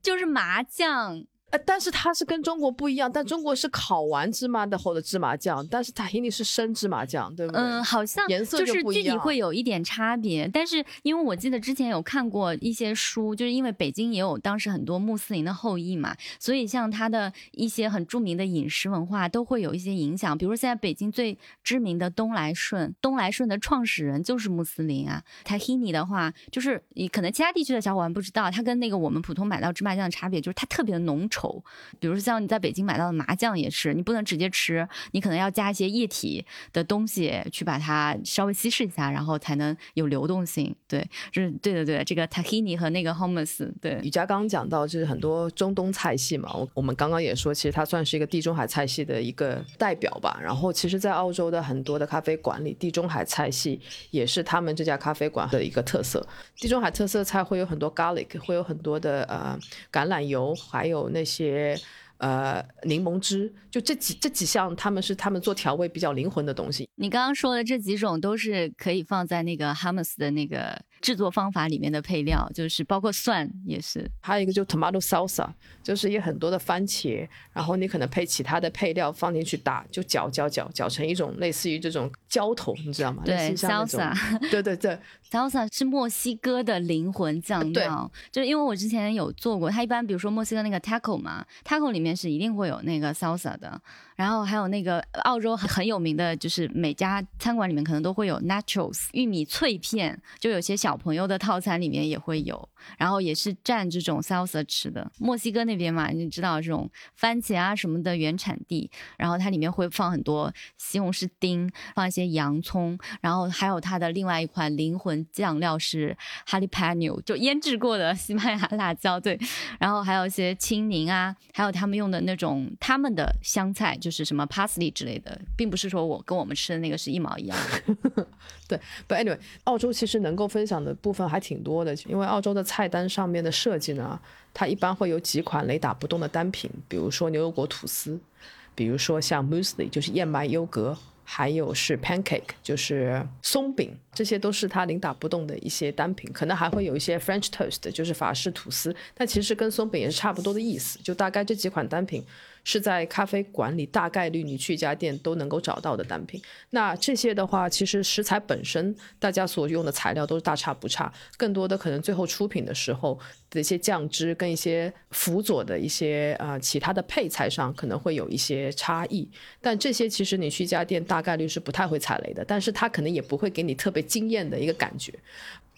就是麻酱。呃，但是它是跟中国不一样，但中国是烤完芝麻的后的芝麻酱，但是塔希尼是生芝麻酱，对不对？嗯，好像颜色就是具体会有一点差别，但是因为我记得之前有看过一些书，就是因为北京也有当时很多穆斯林的后裔嘛，所以像它的一些很著名的饮食文化都会有一些影响，比如现在北京最知名的东来顺，东来顺的创始人就是穆斯林啊。塔希尼的话，就是你可能其他地区的小伙伴不知道，它跟那个我们普通买到芝麻酱的差别就是它特别的浓稠。稠。比如说像你在北京买到的麻酱也是，你不能直接吃，你可能要加一些液体的东西去把它稍微稀释一下，然后才能有流动性。对，就是对对对，这个 tahini 和那个 hummus，对。瑜伽刚刚讲到就是很多中东菜系嘛，我我们刚刚也说，其实它算是一个地中海菜系的一个代表吧。然后其实，在澳洲的很多的咖啡馆里，地中海菜系也是他们这家咖啡馆的一个特色。地中海特色菜会有很多 garlic，会有很多的呃橄榄油，还有那些呃柠檬汁，就这几这几项，他们是他们做调味比较灵魂的东西。你刚刚说的这几种都是可以放在那个哈姆斯的那个制作方法里面的配料，就是包括蒜也是。还有一个就 tomato salsa，就是有很多的番茄，然后你可能配其他的配料放进去打，就搅搅搅搅成一种类似于这种浇头，你知道吗？对，salsa。对对对，salsa 是墨西哥的灵魂酱料，就是因为我之前有做过，它一般比如说墨西哥那个 taco 嘛，taco 里面是一定会有那个 salsa 的。然后还有那个澳洲很有名的，就是每家餐馆里面可能都会有 nachos 玉米脆片，就有些小小朋友的套餐里面也会有，然后也是蘸这种 salsa 吃的。墨西哥那边嘛，你知道这种番茄啊什么的原产地，然后它里面会放很多西红柿丁，放一些洋葱，然后还有它的另外一款灵魂酱料是 jalapeno，就腌制过的西班牙辣椒，对，然后还有一些青柠啊，还有他们用的那种他们的香菜就。是什么 parsley 之类的，并不是说我跟我们吃的那个是一毛一样的。对，But anyway，澳洲其实能够分享的部分还挺多的，因为澳洲的菜单上面的设计呢，它一般会有几款雷打不动的单品，比如说牛油果吐司，比如说像 muesli，就是燕麦优格。还有是 pancake，就是松饼，这些都是它零打不动的一些单品。可能还会有一些 French toast，就是法式吐司，但其实跟松饼也是差不多的意思。就大概这几款单品是在咖啡馆里大概率你去一家店都能够找到的单品。那这些的话，其实食材本身大家所用的材料都是大差不差，更多的可能最后出品的时候的一些酱汁跟一些辅佐的一些啊其他的配菜上可能会有一些差异。但这些其实你去一家店大概率是不太会踩雷的，但是他可能也不会给你特别惊艳的一个感觉。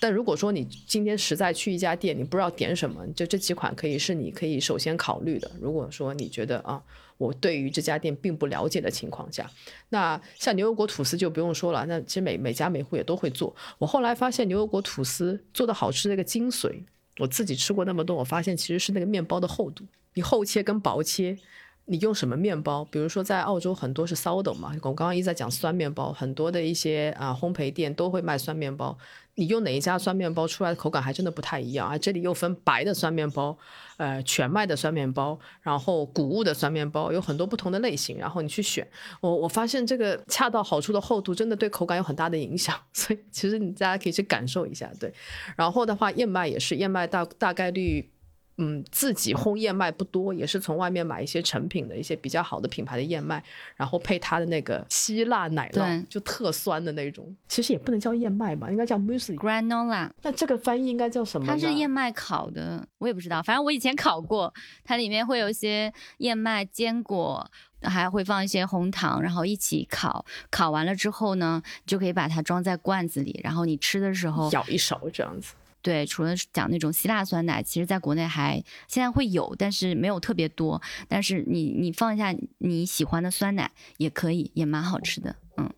但如果说你今天实在去一家店，你不知道点什么，就这几款可以是你可以首先考虑的。如果说你觉得啊，我对于这家店并不了解的情况下，那像牛油果吐司就不用说了。那其实每每家每户也都会做。我后来发现牛油果吐司做的好吃那个精髓，我自己吃过那么多，我发现其实是那个面包的厚度，你厚切跟薄切。你用什么面包？比如说在澳洲很多是 sourdough 嘛，我刚刚一直在讲酸面包，很多的一些啊烘焙店都会卖酸面包。你用哪一家酸面包出来的口感还真的不太一样啊！这里又分白的酸面包，呃，全麦的酸面包，然后谷物的酸面包，有很多不同的类型，然后你去选。我我发现这个恰到好处的厚度真的对口感有很大的影响，所以其实你大家可以去感受一下。对，然后的话燕麦也是，燕麦大大概率。嗯，自己烘燕麦不多，也是从外面买一些成品的一些比较好的品牌的燕麦，然后配它的那个希腊奶酪，就特酸的那种。其实也不能叫燕麦吧，应该叫 muesli granola。那这个翻译应该叫什么？它是燕麦烤的，我也不知道。反正我以前烤过，它里面会有一些燕麦、坚果，还会放一些红糖，然后一起烤。烤完了之后呢，就可以把它装在罐子里，然后你吃的时候舀一勺这样子。对，除了讲那种希腊酸奶，其实在国内还现在会有，但是没有特别多。但是你你放一下你喜欢的酸奶也可以，也蛮好吃的。嗯，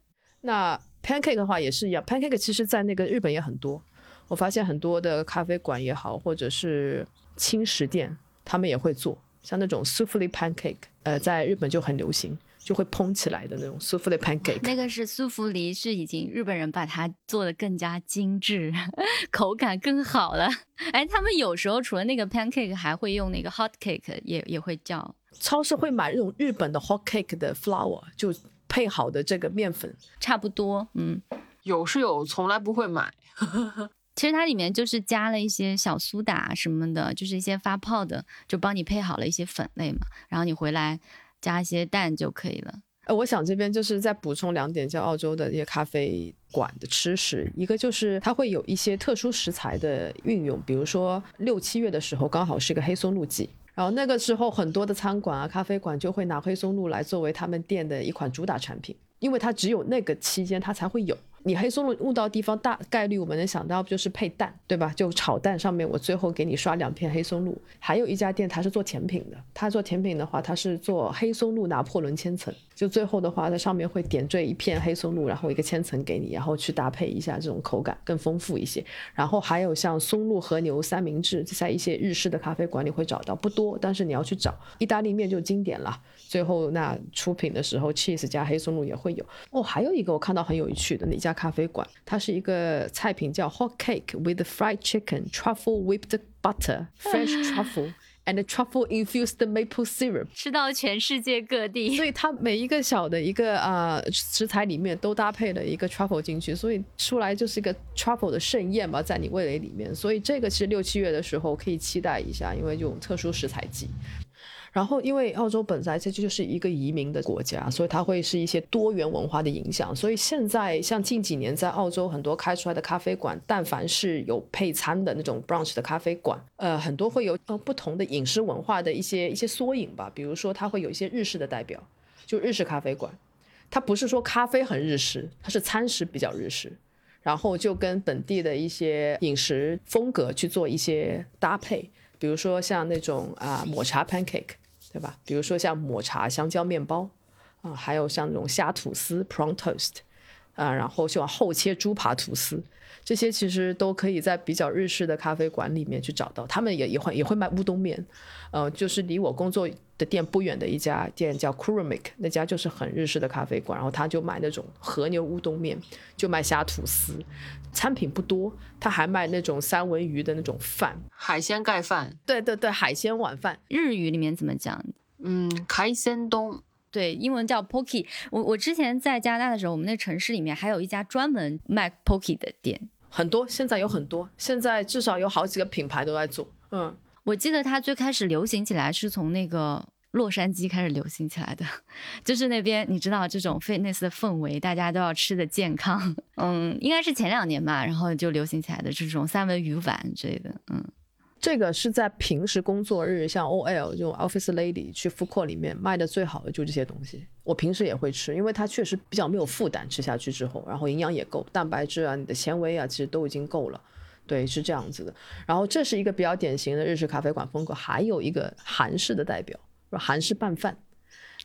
那 pancake 的话也是一样，pancake 其实在那个日本也很多。我发现很多的咖啡馆也好，或者是轻食店，他们也会做，像那种 souffle pancake，呃，在日本就很流行。就会蓬起来的那种苏芙蕾 pancake，那个是苏芙梨，是已经日本人把它做的更加精致，口感更好了。哎，他们有时候除了那个 pancake，还会用那个 hot cake，也也会叫。超市会买那种日本的 hot cake 的 flour，就配好的这个面粉，差不多。嗯，有是有，从来不会买。其实它里面就是加了一些小苏打什么的，就是一些发泡的，就帮你配好了一些粉类嘛，然后你回来。加一些蛋就可以了。呃，我想这边就是再补充两点，叫澳洲的一些咖啡馆的吃食。一个就是它会有一些特殊食材的运用，比如说六七月的时候刚好是个黑松露季，然后那个时候很多的餐馆啊、咖啡馆就会拿黑松露来作为他们店的一款主打产品，因为它只有那个期间它才会有。你黑松露用到地方，大概率我们能想到就是配蛋，对吧？就炒蛋上面我最后给你刷两片黑松露。还有一家店，它是做甜品的，它做甜品的话，它是做黑松露拿破仑千层，就最后的话在上面会点缀一片黑松露，然后一个千层给你，然后去搭配一下，这种口感更丰富一些。然后还有像松露和牛三明治，在一些日式的咖啡馆里会找到，不多，但是你要去找。意大利面就经典了。最后那出品的时候，cheese 加黑松露也会有。哦，还有一个我看到很有趣的那家咖啡馆，它是一个菜品叫 hot cake with fried chicken, truffle whipped butter, fresh truffle and truffle infused maple syrup。吃到全世界各地，所以它每一个小的一个啊、呃食材里面都搭配了一个 truffle 进去，所以出来就是一个 truffle 的盛宴吧，在你味蕾里面。所以这个其实六七月的时候可以期待一下，因为这种特殊食材季。然后，因为澳洲本来这就是一个移民的国家，所以它会是一些多元文化的影响。所以现在像近几年在澳洲很多开出来的咖啡馆，但凡是有配餐的那种 brunch 的咖啡馆，呃，很多会有呃不同的饮食文化的一些一些缩影吧。比如说，它会有一些日式的代表，就日式咖啡馆，它不是说咖啡很日式，它是餐食比较日式。然后就跟本地的一些饮食风格去做一些搭配，比如说像那种啊抹茶 pancake，对吧？比如说像抹茶香蕉面包啊，还有像那种虾吐司 prawn toast 啊，然后像厚切猪扒吐司，这些其实都可以在比较日式的咖啡馆里面去找到。他们也也会也会卖乌冬面，呃，就是离我工作的店不远的一家店叫 Kurumik，那家就是很日式的咖啡馆，然后他就卖那种和牛乌冬面，就卖虾吐司，餐品不多，他还卖那种三文鱼的那种饭，海鲜盖饭，对对对，海鲜晚饭，日语里面怎么讲？嗯，海鲜东，对，英文叫 Pocky。我我之前在加拿大的时候，我们那城市里面还有一家专门卖 Pocky 的店。很多现在有很多，现在至少有好几个品牌都在做，嗯。我记得它最开始流行起来是从那个洛杉矶开始流行起来的，就是那边你知道这种 fitness 的氛围，大家都要吃的健康，嗯，应该是前两年吧，然后就流行起来的这种三文鱼丸之类的，嗯。这个是在平时工作日，像 OL 这种 office lady 去 food court 里面卖的最好的就这些东西。我平时也会吃，因为它确实比较没有负担，吃下去之后，然后营养也够，蛋白质啊、你的纤维啊，其实都已经够了。对，是这样子的。然后这是一个比较典型的日式咖啡馆风格，还有一个韩式的代表，韩式拌饭，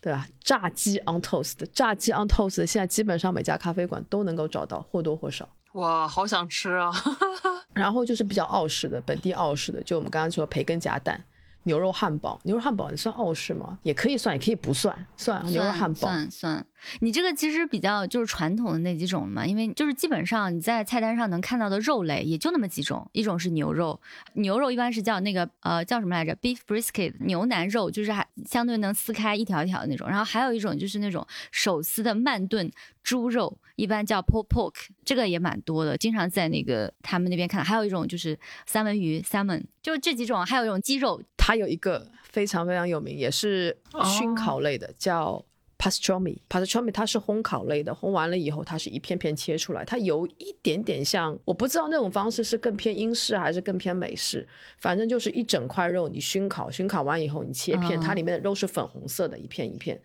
对吧？炸鸡 on toast，炸鸡 on toast 现在基本上每家咖啡馆都能够找到，或多或少。哇，好想吃啊！然后就是比较澳式的，本地澳式的，就我们刚刚说培根夹蛋、牛肉汉堡。牛肉汉堡你算澳式吗？也可以算，也可以不算，算牛肉汉堡。算算，你这个其实比较就是传统的那几种嘛，因为就是基本上你在菜单上能看到的肉类也就那么几种，一种是牛肉，牛肉一般是叫那个呃叫什么来着，beef brisket 牛腩肉，就是还相对能撕开一条一条的那种，然后还有一种就是那种手撕的慢炖猪肉，一般叫 pulled pork，这个也蛮多的，经常在那个他们那边看，还有一种就是三文鱼 salmon，就这几种，还有一种鸡肉，它有一个非常非常有名，也是熏烤类的，叫 pastrami。pastrami 它是烘烤类的，烘完了以后，它是一片片切出来，它有一点点像，我不知道那种方式是更偏英式还是更偏美式，反正就是一整块肉你熏烤，熏烤完以后你切片，它里面的肉是粉红色的，一片一片。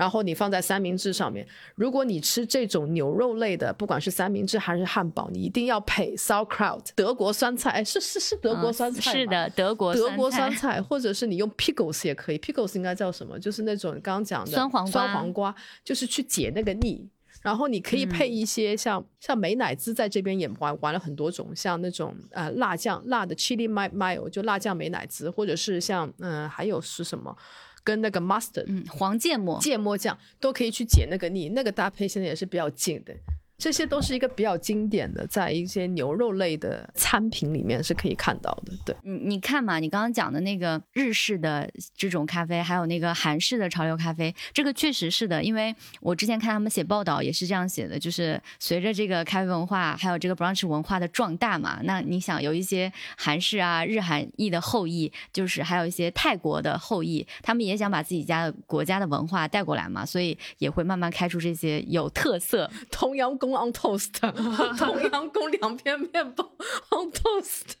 然后你放在三明治上面。如果你吃这种牛肉类的，不管是三明治还是汉堡，你一定要配 sauerkraut 德国酸菜，哎，是是是德国酸菜、嗯是的，德国德国酸酸菜，或者是你用 pickles 也可以，pickles 应该叫什么？就是那种刚刚讲的酸黄瓜酸黄瓜，就是去解那个腻。然后你可以配一些像、像美乃滋，在这边也玩玩了很多种，像那种呃辣酱辣的 chili ma- mayo 就辣酱美乃滋，或者是像嗯、还有是什么跟那个 mustard 嗯，黄芥末，芥末酱都可以去解那个腻，那个搭配现在也是比较近的。这些都是一个比较经典的，在一些牛肉类的餐品里面是可以看到的。对，你你看嘛，你刚刚讲的那个日式的这种咖啡，还有那个韩式的潮流咖啡，这个确实是的，因为我之前看他们写报道也是这样写的，就是随着这个咖啡文化还有这个 brunch 文化的壮大嘛，那你想有一些韩式啊、日韩裔的后裔，就是还有一些泰国的后裔，他们也想把自己家的国家的文化带过来嘛，所以也会慢慢开出这些有特色。同阳宫 on toast，同阳宫两片面包 on toast。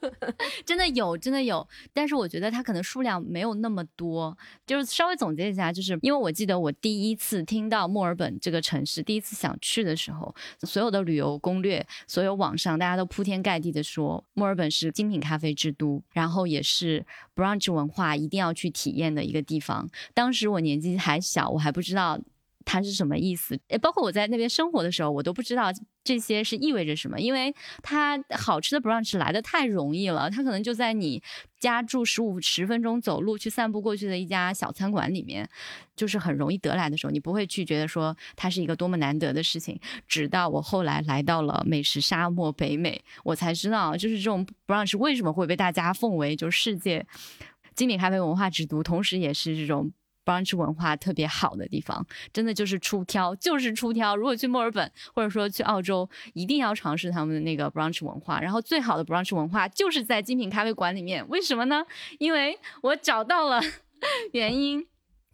真的有，真的有，但是我觉得它可能数量没有那么多。就是稍微总结一下，就是因为我记得我第一次听到墨尔本这个城市，第一次想去的时候，所有的旅游攻略，所有网上大家都铺天盖地的说墨尔本是精品咖啡之都，然后也是 brunch 文化一定要去体验的一个地方。当时我年纪还小，我还不知道。它是什么意思？诶，包括我在那边生活的时候，我都不知道这些是意味着什么。因为它好吃的 brunch 来的太容易了，它可能就在你家住十五十分钟走路去散步过去的一家小餐馆里面，就是很容易得来的时候，你不会去觉得说它是一个多么难得的事情。直到我后来来到了美食沙漠北美，我才知道，就是这种 brunch 为什么会被大家奉为就是世界精品咖啡文化之都，同时也是这种。Brunch 文化特别好的地方，真的就是出挑，就是出挑。如果去墨尔本或者说去澳洲，一定要尝试他们的那个 brunch 文化。然后最好的 brunch 文化就是在精品咖啡馆里面。为什么呢？因为我找到了原因。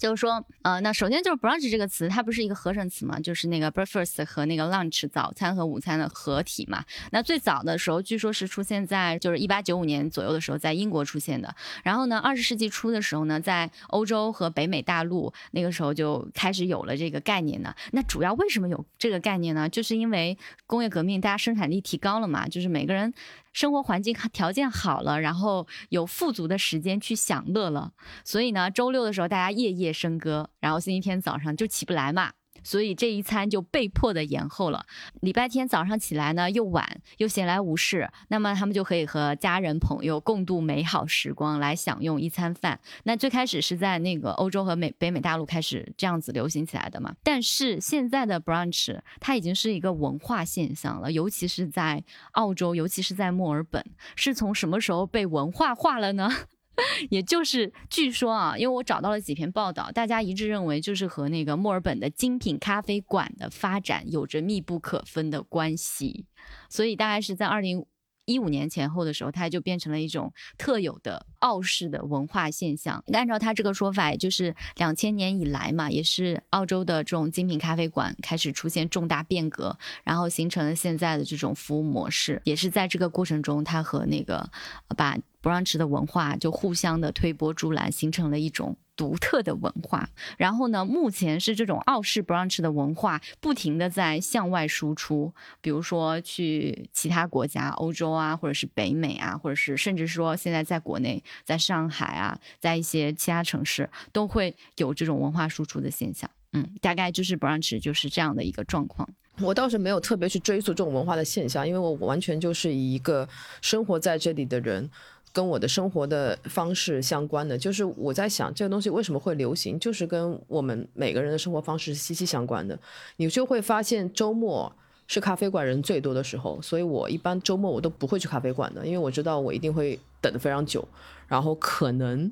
就是说，呃，那首先就是 brunch 这个词，它不是一个合成词嘛，就是那个 breakfast 和那个 lunch 早餐和午餐的合体嘛。那最早的时候，据说是出现在就是一八九五年左右的时候，在英国出现的。然后呢，二十世纪初的时候呢，在欧洲和北美大陆那个时候就开始有了这个概念呢。那主要为什么有这个概念呢？就是因为工业革命，大家生产力提高了嘛，就是每个人。生活环境条件好了，然后有富足的时间去享乐了，所以呢，周六的时候大家夜夜笙歌，然后星期天早上就起不来嘛。所以这一餐就被迫的延后了。礼拜天早上起来呢，又晚又闲来无事，那么他们就可以和家人朋友共度美好时光，来享用一餐饭。那最开始是在那个欧洲和美北美大陆开始这样子流行起来的嘛。但是现在的 brunch 它已经是一个文化现象了，尤其是在澳洲，尤其是在墨尔本，是从什么时候被文化化了呢？也就是据说啊，因为我找到了几篇报道，大家一致认为就是和那个墨尔本的精品咖啡馆的发展有着密不可分的关系，所以大概是在二零。一五年前后的时候，它就变成了一种特有的澳式的文化现象。按照他这个说法，就是两千年以来嘛，也是澳洲的这种精品咖啡馆开始出现重大变革，然后形成了现在的这种服务模式。也是在这个过程中，它和那个把 brunch 的文化就互相的推波助澜，形成了一种。独特的文化，然后呢，目前是这种澳式 brunch 的文化不停的在向外输出，比如说去其他国家，欧洲啊，或者是北美啊，或者是甚至说现在在国内，在上海啊，在一些其他城市都会有这种文化输出的现象。嗯，大概就是 brunch 就是这样的一个状况。我倒是没有特别去追溯这种文化的现象，因为我完全就是以一个生活在这里的人。跟我的生活的方式相关的，就是我在想这个东西为什么会流行，就是跟我们每个人的生活方式息息相关的。你就会发现周末是咖啡馆人最多的时候，所以我一般周末我都不会去咖啡馆的，因为我知道我一定会等得非常久，然后可能。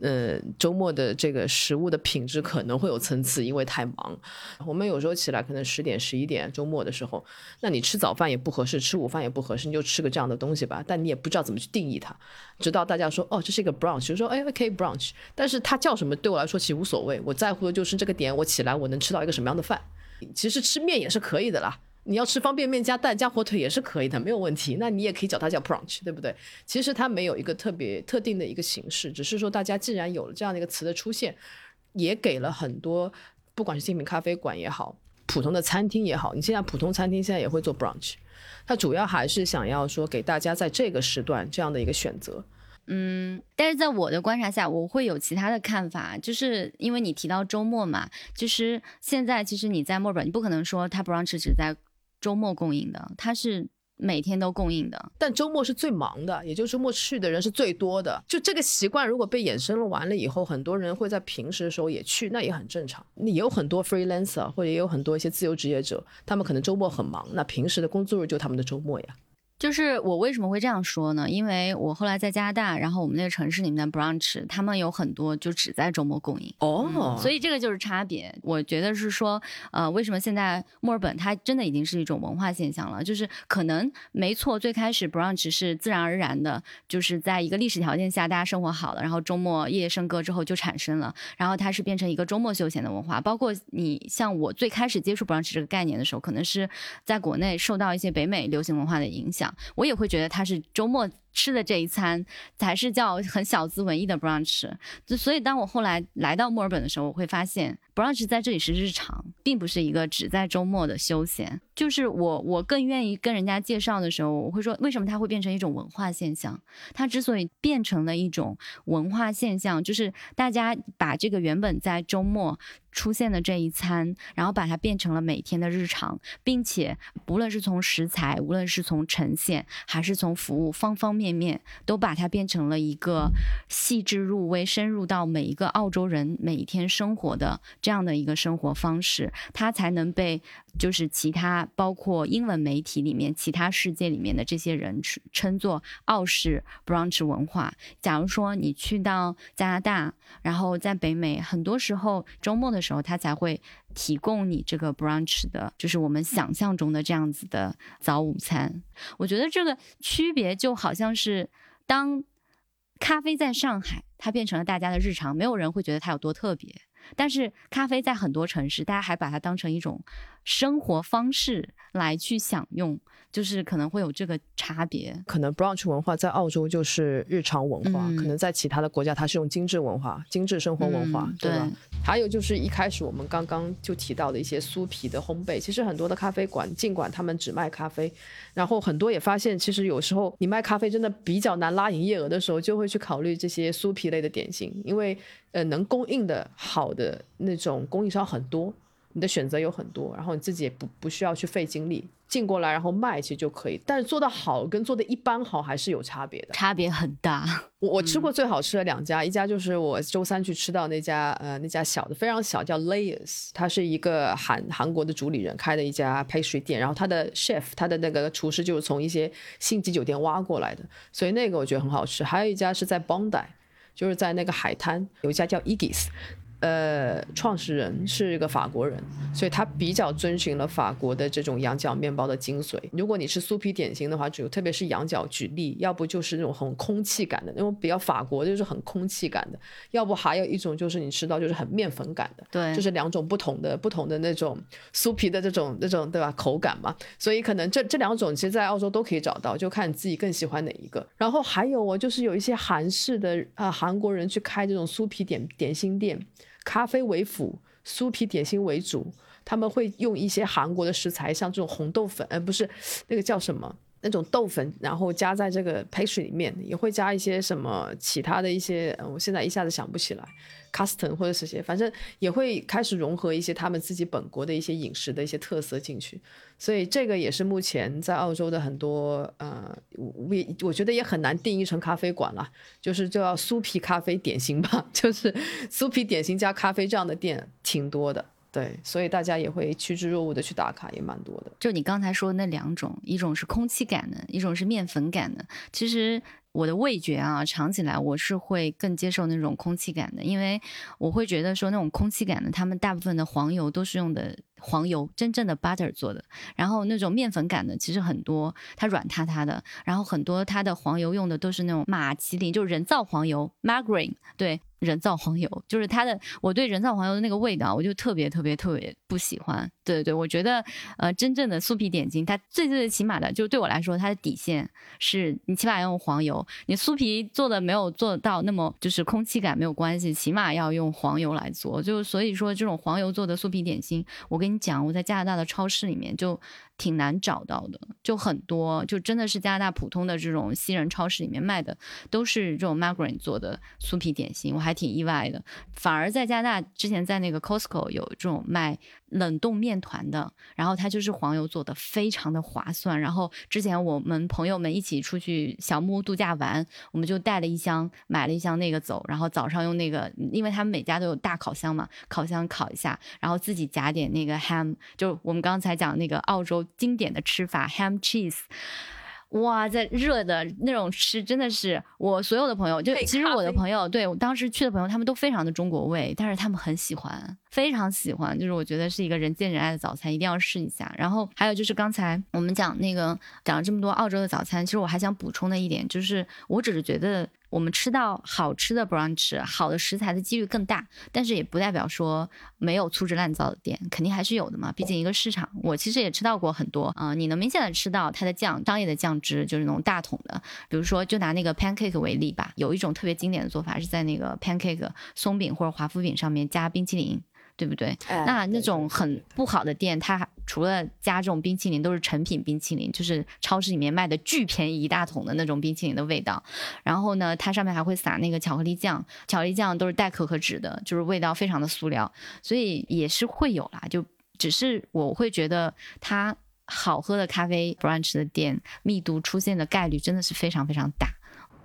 呃，周末的这个食物的品质可能会有参差，因为太忙。我们有时候起来可能十点、十一点，周末的时候，那你吃早饭也不合适，吃午饭也不合适，你就吃个这样的东西吧。但你也不知道怎么去定义它，直到大家说哦，这是一个 brunch，就说哎，OK brunch。但是它叫什么对我来说其实无所谓，我在乎的就是这个点，我起来我能吃到一个什么样的饭。其实吃面也是可以的啦。你要吃方便面加蛋加火腿也是可以的，没有问题。那你也可以叫它叫 brunch，对不对？其实它没有一个特别特定的一个形式，只是说大家既然有了这样的一个词的出现，也给了很多，不管是精品咖啡馆也好，普通的餐厅也好，你现在普通餐厅现在也会做 brunch，它主要还是想要说给大家在这个时段这样的一个选择。嗯，但是在我的观察下，我会有其他的看法，就是因为你提到周末嘛，就是现在其实你在墨尔本，你不可能说它 brunch 只在。周末供应的，它是每天都供应的，但周末是最忙的，也就周末去的人是最多的。就这个习惯，如果被衍生了完了以后，很多人会在平时的时候也去，那也很正常。也有很多 freelancer 或者也有很多一些自由职业者，他们可能周末很忙，那平时的工作日就他们的周末呀。就是我为什么会这样说呢？因为我后来在加拿大，然后我们那个城市里面的 brunch，他们有很多就只在周末供应哦，所以这个就是差别。我觉得是说，呃，为什么现在墨尔本它真的已经是一种文化现象了？就是可能没错，最开始 brunch 是自然而然的，就是在一个历史条件下，大家生活好了，然后周末夜夜笙歌之后就产生了，然后它是变成一个周末休闲的文化。包括你像我最开始接触 brunch 这个概念的时候，可能是在国内受到一些北美流行文化的影响。我也会觉得他是周末。吃的这一餐才是叫很小资文艺的 brunch，就所以当我后来来到墨尔本的时候，我会发现 brunch 在这里是日常，并不是一个只在周末的休闲。就是我我更愿意跟人家介绍的时候，我会说为什么它会变成一种文化现象？它之所以变成了一种文化现象，就是大家把这个原本在周末。出现的这一餐，然后把它变成了每天的日常，并且不论是从食材，无论是从呈现，还是从服务，方方面面都把它变成了一个细致入微、深入到每一个澳洲人每一天生活的这样的一个生活方式，它才能被。就是其他包括英文媒体里面其他世界里面的这些人称作澳式 brunch 文化。假如说你去到加拿大，然后在北美，很多时候周末的时候，他才会提供你这个 brunch 的，就是我们想象中的这样子的早午餐。我觉得这个区别就好像是当咖啡在上海，它变成了大家的日常，没有人会觉得它有多特别。但是咖啡在很多城市，大家还把它当成一种生活方式来去享用，就是可能会有这个差别。可能 brunch 文化在澳洲就是日常文化，可能在其他的国家它是用精致文化、精致生活文化，对吧？还有就是一开始我们刚刚就提到的一些酥皮的烘焙，其实很多的咖啡馆尽管他们只卖咖啡，然后很多也发现其实有时候你卖咖啡真的比较难拉营业额的时候，就会去考虑这些酥皮类的点心，因为。呃，能供应的好的那种供应商很多，你的选择有很多，然后你自己也不不需要去费精力进过来，然后卖其实就可以。但是做的好跟做的一般好还是有差别的，差别很大。我我吃过最好吃的两家，一家就是我周三去吃到那家，呃，那家小的非常小，叫 Layers，它是一个韩韩国的主理人开的一家 pastry 店，然后他的 chef，他的那个厨师就是从一些星级酒店挖过来的，所以那个我觉得很好吃。还有一家是在 Bondi。就是在那个海滩有一家叫 Egis，呃，创始人是一个法国人，所以他比较遵循了法国的这种羊角面包的精髓。如果你是酥皮点心的话，就特别是羊角，举例，要不就是那种很空气感的，那种比较法国就是很空气感的；要不还有一种就是你吃到就是很面粉感的，对，就是两种不同的不同的那种酥皮的这种那种对吧口感嘛。所以可能这这两种其实，在澳洲都可以找到，就看你自己更喜欢哪一个。然后还有我就是有一些韩式的啊韩。韩国人去开这种酥皮点点心店，咖啡为辅，酥皮点心为主。他们会用一些韩国的食材，像这种红豆粉，呃，不是那个叫什么那种豆粉，然后加在这个 pastry 里面，也会加一些什么其他的一些，我现在一下子想不起来。Custom 或者是些，反正也会开始融合一些他们自己本国的一些饮食的一些特色进去，所以这个也是目前在澳洲的很多呃，我我觉得也很难定义成咖啡馆了，就是就要酥皮咖啡点心吧，就是酥皮点心加咖啡这样的店挺多的，对，所以大家也会趋之若鹜的去打卡，也蛮多的。就你刚才说的那两种，一种是空气感的，一种是面粉感的，其实。我的味觉啊，尝起来我是会更接受那种空气感的，因为我会觉得说那种空气感的，他们大部分的黄油都是用的黄油，真正的 butter 做的。然后那种面粉感的，其实很多它软塌塌的，然后很多它的黄油用的都是那种马其林，就是人造黄油 margarine，对。人造黄油就是它的，我对人造黄油的那个味道，我就特别特别特别不喜欢。对对，我觉得，呃，真正的酥皮点心，它最最起码的，就对我来说，它的底线是你起码要用黄油。你酥皮做的没有做到那么就是空气感没有关系，起码要用黄油来做。就所以说，这种黄油做的酥皮点心，我跟你讲，我在加拿大的超市里面就。挺难找到的，就很多，就真的是加拿大普通的这种西人超市里面卖的，都是这种 margarine 做的酥皮点心，我还挺意外的。反而在加拿大之前在那个 Costco 有这种卖。冷冻面团的，然后它就是黄油做的，非常的划算。然后之前我们朋友们一起出去小木屋度假玩，我们就带了一箱，买了一箱那个走。然后早上用那个，因为他们每家都有大烤箱嘛，烤箱烤一下，然后自己夹点那个 ham，就我们刚才讲那个澳洲经典的吃法 ham cheese。哇，在热的那种吃，真的是我所有的朋友，就其实我的朋友，对我当时去的朋友，他们都非常的中国味，但是他们很喜欢，非常喜欢，就是我觉得是一个人见人爱的早餐，一定要试一下。然后还有就是刚才我们讲那个讲了这么多澳洲的早餐，其实我还想补充的一点就是，我只是觉得我们吃到好吃的 brunch，好的食材的几率更大，但是也不代表说没有粗制滥造的店，肯定还是有的嘛。毕竟一个市场，我其实也吃到过很多啊、你能明显的吃到它的酱，商业的酱汁就是那种大桶的，比如说就拿那个 pancake 为例吧，有一种特别经典的做法是在那个 pancake 松饼或者华夫饼上面加冰淇淋。对不对？哎那那种很不好的店，它除了加这种冰淇淋，都是成品冰淇淋，就是超市里面卖的巨便宜一大桶的那种冰淇淋的味道。然后呢，它上面还会撒那个巧克力酱，巧克力酱都是带可可脂的，就是味道非常的塑料，所以也是会有啦。就只是我会觉得它好喝的咖啡 brunch 的店密度出现的概率真的是非常非常大。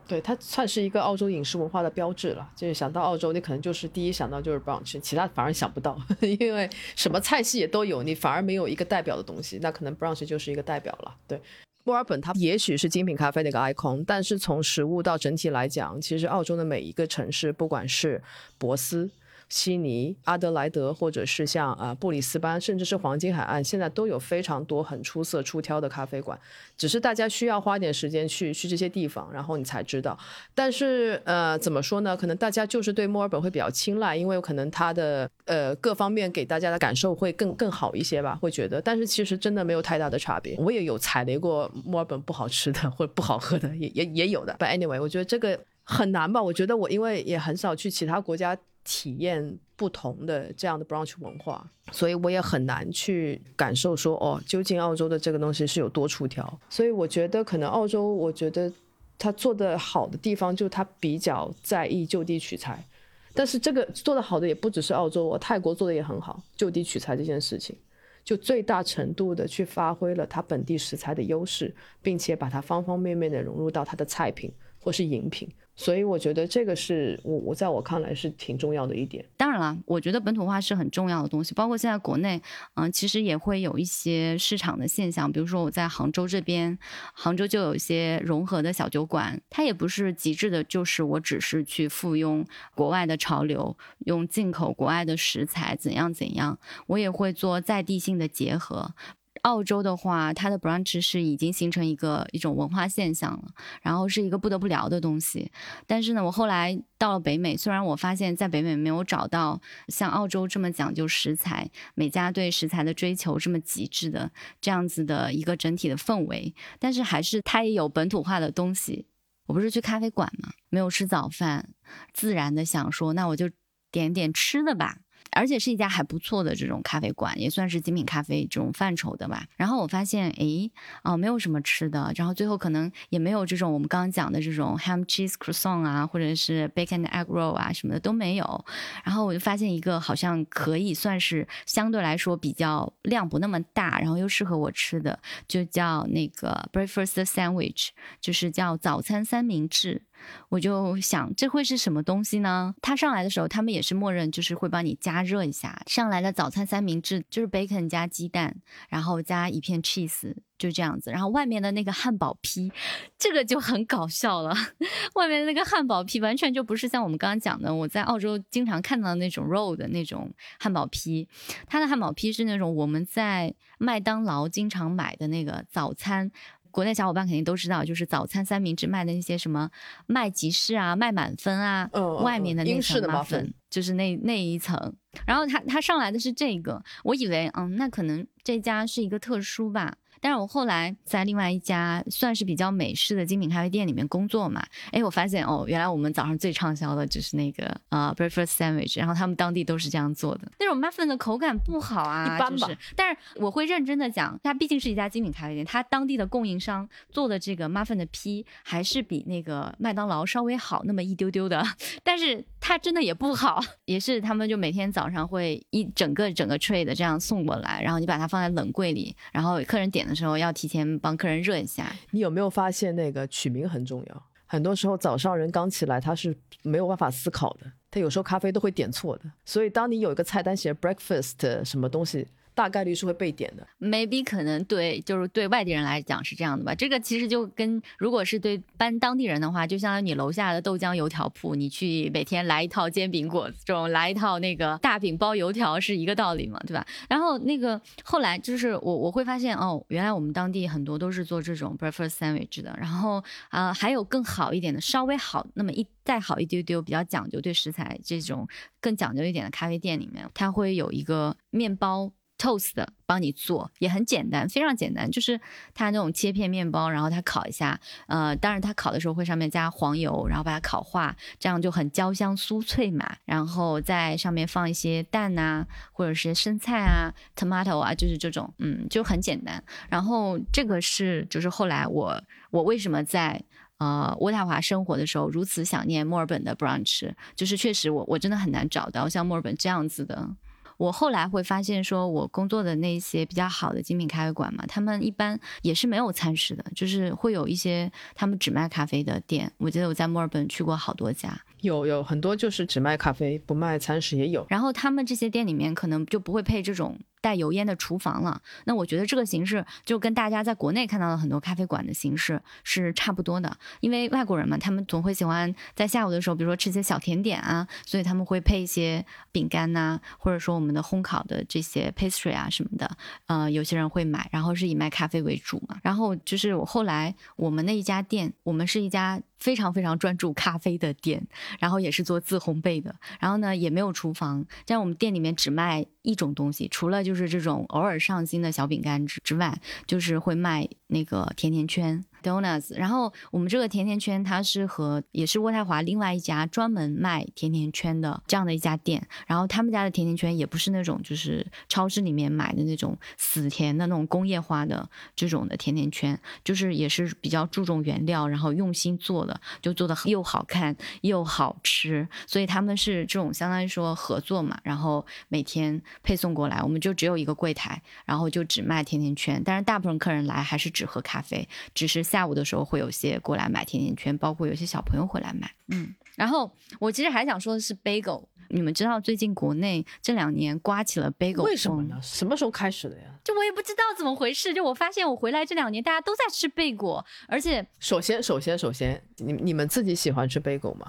对，它算是一个澳洲饮食文化的标志了。就是想到澳洲，你可能就是第一想到就是 brunch，其他反而想不到，因为什么菜系也都有，你反而没有一个代表的东西，那可能 brunch 就是一个代表了。对。墨尔本它也许是精品咖啡的一个 icon，但是从食物到整体来讲，其实澳洲的每一个城市，不管是博斯、悉尼、阿德莱德，或者是像啊、布里斯班，甚至是黄金海岸，现在都有非常多很出色、出挑的咖啡馆。只是大家需要花点时间去去这些地方，然后你才知道。但是呃，怎么说呢？可能大家就是对墨尔本会比较青睐，因为可能它的呃各方面给大家的感受会更更好一些吧，会觉得。但是其实真的没有太大的差别。我也有踩雷过墨尔本不好吃的或者不好喝的，也也也有的。But anyway，我觉得这个很难吧？我觉得我因为也很少去其他国家体验不同的这样的 brunch 文化，所以我也很难去感受说哦，究竟澳洲的这个东西是有多出挑。所以我觉得可能澳洲，我觉得它做的好的地方就是它比较在意就地取材。但是这个做的好的也不只是澳洲，我泰国做的也很好，就地取材这件事情，就最大程度的去发挥了它本地食材的优势，并且把它方方面面的融入到它的菜品或是饮品。所以我觉得这个是我我在我看来是挺重要的一点。当然了，我觉得本土化是很重要的东西，包括现在国内，嗯、其实也会有一些市场的现象，比如说我在杭州这边，杭州就有一些融合的小酒馆，它也不是极致的，就是我只是去附庸国外的潮流，用进口国外的食材怎样怎样，我也会做在地性的结合。澳洲的话，它的 brunch 是已经形成一个一种文化现象了，然后是一个不得不聊的东西。但是呢，我后来到了北美，虽然我发现在北美没有找到像澳洲这么讲究食材，每家对食材的追求这么极致的这样子的一个整体的氛围，但是还是它也有本土化的东西。我不是去咖啡馆嘛，没有吃早饭，自然的想说，那我就点点吃的吧。而且是一家还不错的这种咖啡馆，也算是精品咖啡这种范畴的吧。然后我发现，诶，哦，没有什么吃的，然后最后可能也没有这种我们刚刚讲的这种 ham cheese croissant 啊，或者是 bacon egg roll 啊什么的都没有。然后我就发现一个好像可以算是相对来说比较量不那么大，然后又适合我吃的，就叫那个 breakfast sandwich，就是叫早餐三明治。我就想这会是什么东西呢？它上来的时候，他们也是默认就是会帮你加热一下。上来的早餐三明治就是 bacon 加鸡蛋，然后加一片 cheese，就这样子。然后外面的那个汉堡皮，这个就很搞笑了。外面的那个汉堡皮完全就不是像我们刚刚讲的，我在澳洲经常看到的那种肉的那种汉堡皮，它的汉堡皮是那种我们在麦当劳经常买的那个早餐。国内小伙伴肯定都知道，就是早餐三明治卖的那些什么麦吉士啊、麦满分啊，外面的那层麻的麻粉粉，就是那那一层。然后他他上来的是这个，我以为嗯，那可能这家是一个特殊吧。但是我后来在另外一家算是比较美式的精品咖啡店里面工作嘛，哎，我发现哦，原来我们早上最畅销的就是那个呃 breakfast sandwich，然后他们当地都是这样做的。那种 muffin 的口感不好啊，一般吧就是。但是我会认真的讲，它毕竟是一家精品咖啡店，它当地的供应商做的这个 muffin 的坯还是比那个麦当劳稍微好那么一丢丢的，但是它真的也不好，也是他们就每天早上会一整个整个 tray 的这样送过来，然后你把它放在冷柜里，然后客人点的时候要提前帮客人热一下。你有没有发现那个取名很重要？很多时候早上人刚起来，他是没有办法思考的，他有时候咖啡都会点错的。所以当你有一个菜单写 breakfast 什么东西，大概率是会被点的。maybe 可能对，就是对外地人来讲是这样的吧。这个其实就跟如果是对搬当地人的话，就相当于你楼下的豆浆油条铺，你去每天来一套煎饼果子这种，来一套那个大饼包油条是一个道理嘛，对吧？然后那个后来就是我我会发现哦，原来我们当地很多都是做这种 breakfast sandwich 的，然后啊、还有更好一点的，稍微好那么一再好一丢丢，比较讲究对食材这种更讲究一点的咖啡店里面，它会有一个面包。Toast 的帮你做也很简单，非常简单，就是它那种切片面包，然后它烤一下，呃，当然它烤的时候会上面加黄油，然后把它烤化，这样就很焦香酥脆嘛。然后在上面放一些蛋呐、或者是生菜啊、tomato 啊，就是这种，嗯，就很简单。然后这个是就是后来我我为什么在呃渥太华生活的时候如此想念墨尔本的 brunch，就是确实我我真的很难找到像墨尔本这样子的。我后来会发现，说我工作的那些比较好的精品咖啡馆嘛，他们一般也是没有餐食的，就是会有一些他们只卖咖啡的店。我记得我在墨尔本去过好多家，有有很多就是只卖咖啡不卖餐食也有。然后他们这些店里面可能就不会配这种带油烟的厨房了。那我觉得这个形式就跟大家在国内看到的很多咖啡馆的形式是差不多的，因为外国人嘛，他们总会喜欢在下午的时候，比如说吃些小甜点啊，所以他们会配一些饼干呐、或者说我们的烘烤的这些 pastry 啊什么的。呃，有些人会买，然后是以卖咖啡为主嘛。然后就是我后来我们那一家店，我们是一家非常非常专注咖啡的店，然后也是做自烘焙的，然后呢也没有厨房，像我们店里面只卖一种东西，除了就是这种偶尔上新的小饼干之之外，就是会卖那个甜甜圈。donuts，然后我们这个甜甜圈它是和也是渥太华另外一家专门卖甜甜圈的这样的一家店，然后他们家的甜甜圈也不是那种就是超市里面买的那种死甜的那种工业化的这种的甜甜圈，就是也是比较注重原料，然后用心做的，就做的又好看又好吃，所以他们是这种相当于说合作嘛，然后每天配送过来，我们就只有一个柜台，然后就只卖甜甜圈，但是大部分客人来还是只喝咖啡，只是下午的时候会有些过来买甜甜圈，包括有些小朋友会来买，嗯，然后我其实还想说的是 bagel。你们知道最近国内这两年刮起了 bagel 风为什么呢？什么时候开始的呀？就我也不知道怎么回事，就我发现我回来这两年大家都在吃贝果，而且首先，首先，首先，你你们自己喜欢吃贝狗吗？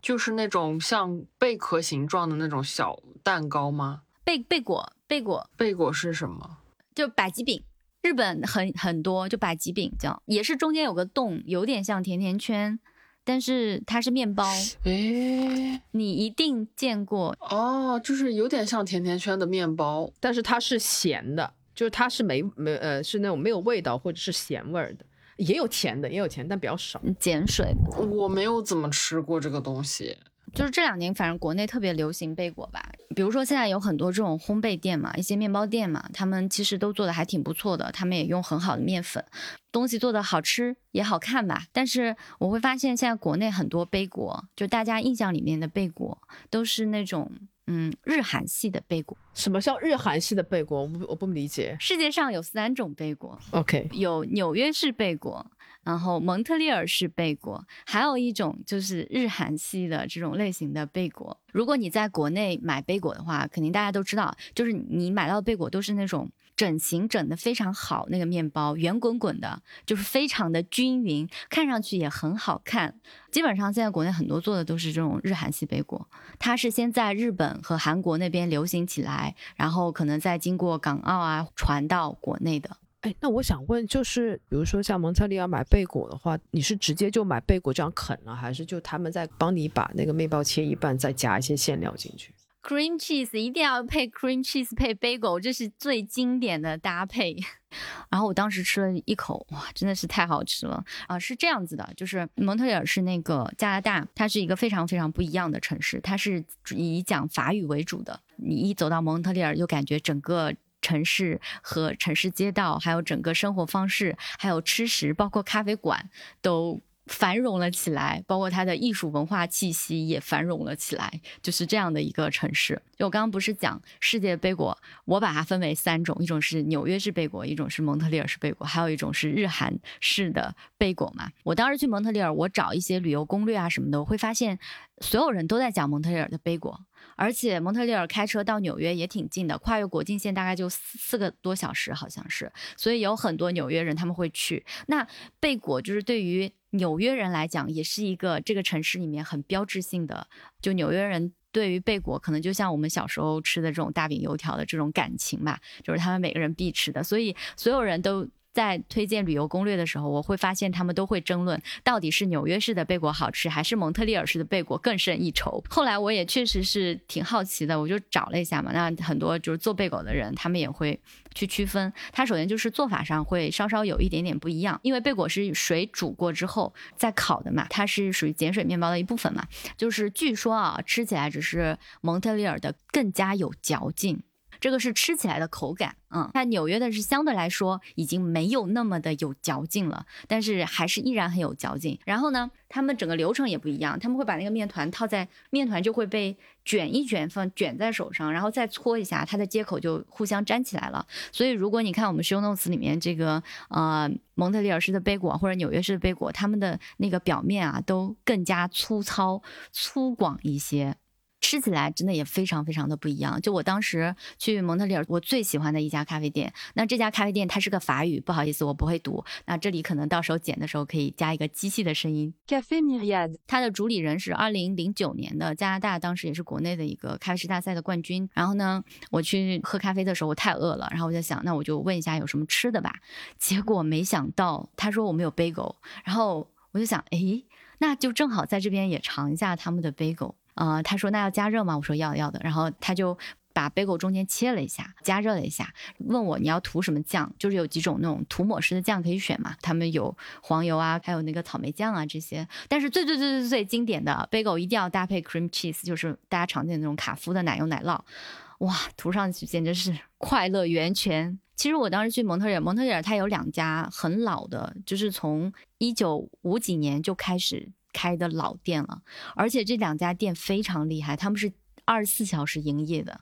就是那种像贝壳形状的那种小蛋糕吗？贝贝果贝果贝果是什么？就百吉饼，日本很很多就百吉饼这样，也是中间有个洞，有点像甜甜圈，但是它是面包，诶，你一定见过。哦，就是有点像甜甜圈的面包。但是它是咸的，就是它是没没呃是那种没有味道或者是咸味儿的，也有甜的，也有甜，但比较少。碱水我没有怎么吃过这个东西。就是这两年，反正国内特别流行贝果吧。比如说现在有很多这种烘焙店嘛，一些面包店嘛，他们其实都做的还挺不错的，他们也用很好的面粉，东西做的好吃也好看吧。但是我会发现现在国内很多贝果，就大家印象里面的贝果都是那种嗯日韩系的贝果。什么叫日韩系的贝果？我不我不理解。世界上有三种贝果，OK，有纽约式贝果，然后蒙特利尔式贝果，还有一种就是日韩系的这种类型的贝果。如果你在国内买贝果的话，肯定大家都知道，就是你买到的贝果都是那种整形整得非常好，那个面包圆滚滚的，就是非常的均匀，看上去也很好看。基本上现在国内很多做的都是这种日韩系贝果，它是先在日本和韩国那边流行起来，然后可能再经过港澳啊传到国内的。哎，那我想问，就是比如说像蒙特利尔买贝果的话，你是直接就买贝果这样啃了，还是就他们在帮你把那个面包切一半，再加一些馅料进去？cream cheese 一定要配 cream cheese 配 bagel，这是最经典的搭配。然后我当时吃了一口，哇，真的是太好吃了啊！是这样子的，就是蒙特利尔是那个加拿大，它是一个非常非常不一样的城市，它是以讲法语为主的。你一走到蒙特利尔，就感觉整个。城市和城市街道，还有整个生活方式，还有吃食，包括咖啡馆，都繁荣了起来，包括它的艺术文化气息也繁荣了起来，就是这样的一个城市。就我刚刚不是讲世界杯果，我把它分为三种，一种是纽约式杯果，一种是蒙特利尔式杯果，还有一种是日韩式的杯果嘛。我当时去蒙特利尔，我找一些旅游攻略啊什么的，我会发现所有人都在讲蒙特利尔的杯果。而且蒙特利尔开车到纽约也挺近的，跨越国境线大概就四四个多小时，好像是。所以有很多纽约人他们会去。那贝果就是对于纽约人来讲，也是一个这个城市里面很标志性的。就纽约人对于贝果，可能就像我们小时候吃的这种大饼油条的这种感情吧，就是他们每个人必吃的。所以所有人都。在推荐旅游攻略的时候，我会发现他们都会争论，到底是纽约市的贝果好吃，还是蒙特利尔市的贝果更胜一筹。后来我也确实是挺好奇的，我就找了一下嘛。那很多就是做贝果的人，他们也会去区分。它首先就是做法上会稍稍有一点点不一样，因为贝果是水煮过之后再烤的嘛，它是属于碱水面包的一部分嘛。就是据说啊，吃起来只是蒙特利尔的更加有嚼劲。这个是吃起来的口感，嗯，它纽约的是相对来说已经没有那么的有嚼劲了，但是还是依然很有嚼劲。然后呢，他们整个流程也不一样，他们会把那个面团套在面团就会被卷一卷放卷在手上，然后再搓一下，它的接口就互相粘起来了。所以如果你看我们 show notes 里面这个呃蒙特利尔式的杯果或者纽约式的杯果，他们的那个表面啊都更加粗糙粗犷一些。吃起来真的也非常非常的不一样。就我当时去蒙特利尔，我最喜欢的一家咖啡店。那这家咖啡店它是个法语，不好意思，我不会读。那这里可能到时候剪的时候可以加一个机器的声音。Cafe Myriad，它的主理人是二零零九年的加拿大，当时也是国内的一个咖啡师大赛的冠军。然后呢，我去喝咖啡的时候，我太饿了，然后我就想，那我就问一下有什么吃的吧。结果没想到他说我们有 bagel，然后我就想，哎，那就正好在这边也尝一下他们的 bagel。呃，他说那要加热吗？我说要要的。然后他就把 bagel 中间切了一下，加热了一下，问我你要涂什么酱？就是有几种那种涂抹式的酱可以选嘛。他们有黄油啊，还有那个草莓酱啊这些。但是最最最最最经典的 bagel 一定要搭配 cream cheese，就是大家常见的那种卡夫的奶油奶酪。哇，涂上去简直是 快乐源泉。其实我当时去蒙特利尔，蒙特利尔它有两家很老的，就是从一九五几年就开始。开的老店了，而且这两家店非常厉害，他们是二十四小时营业的。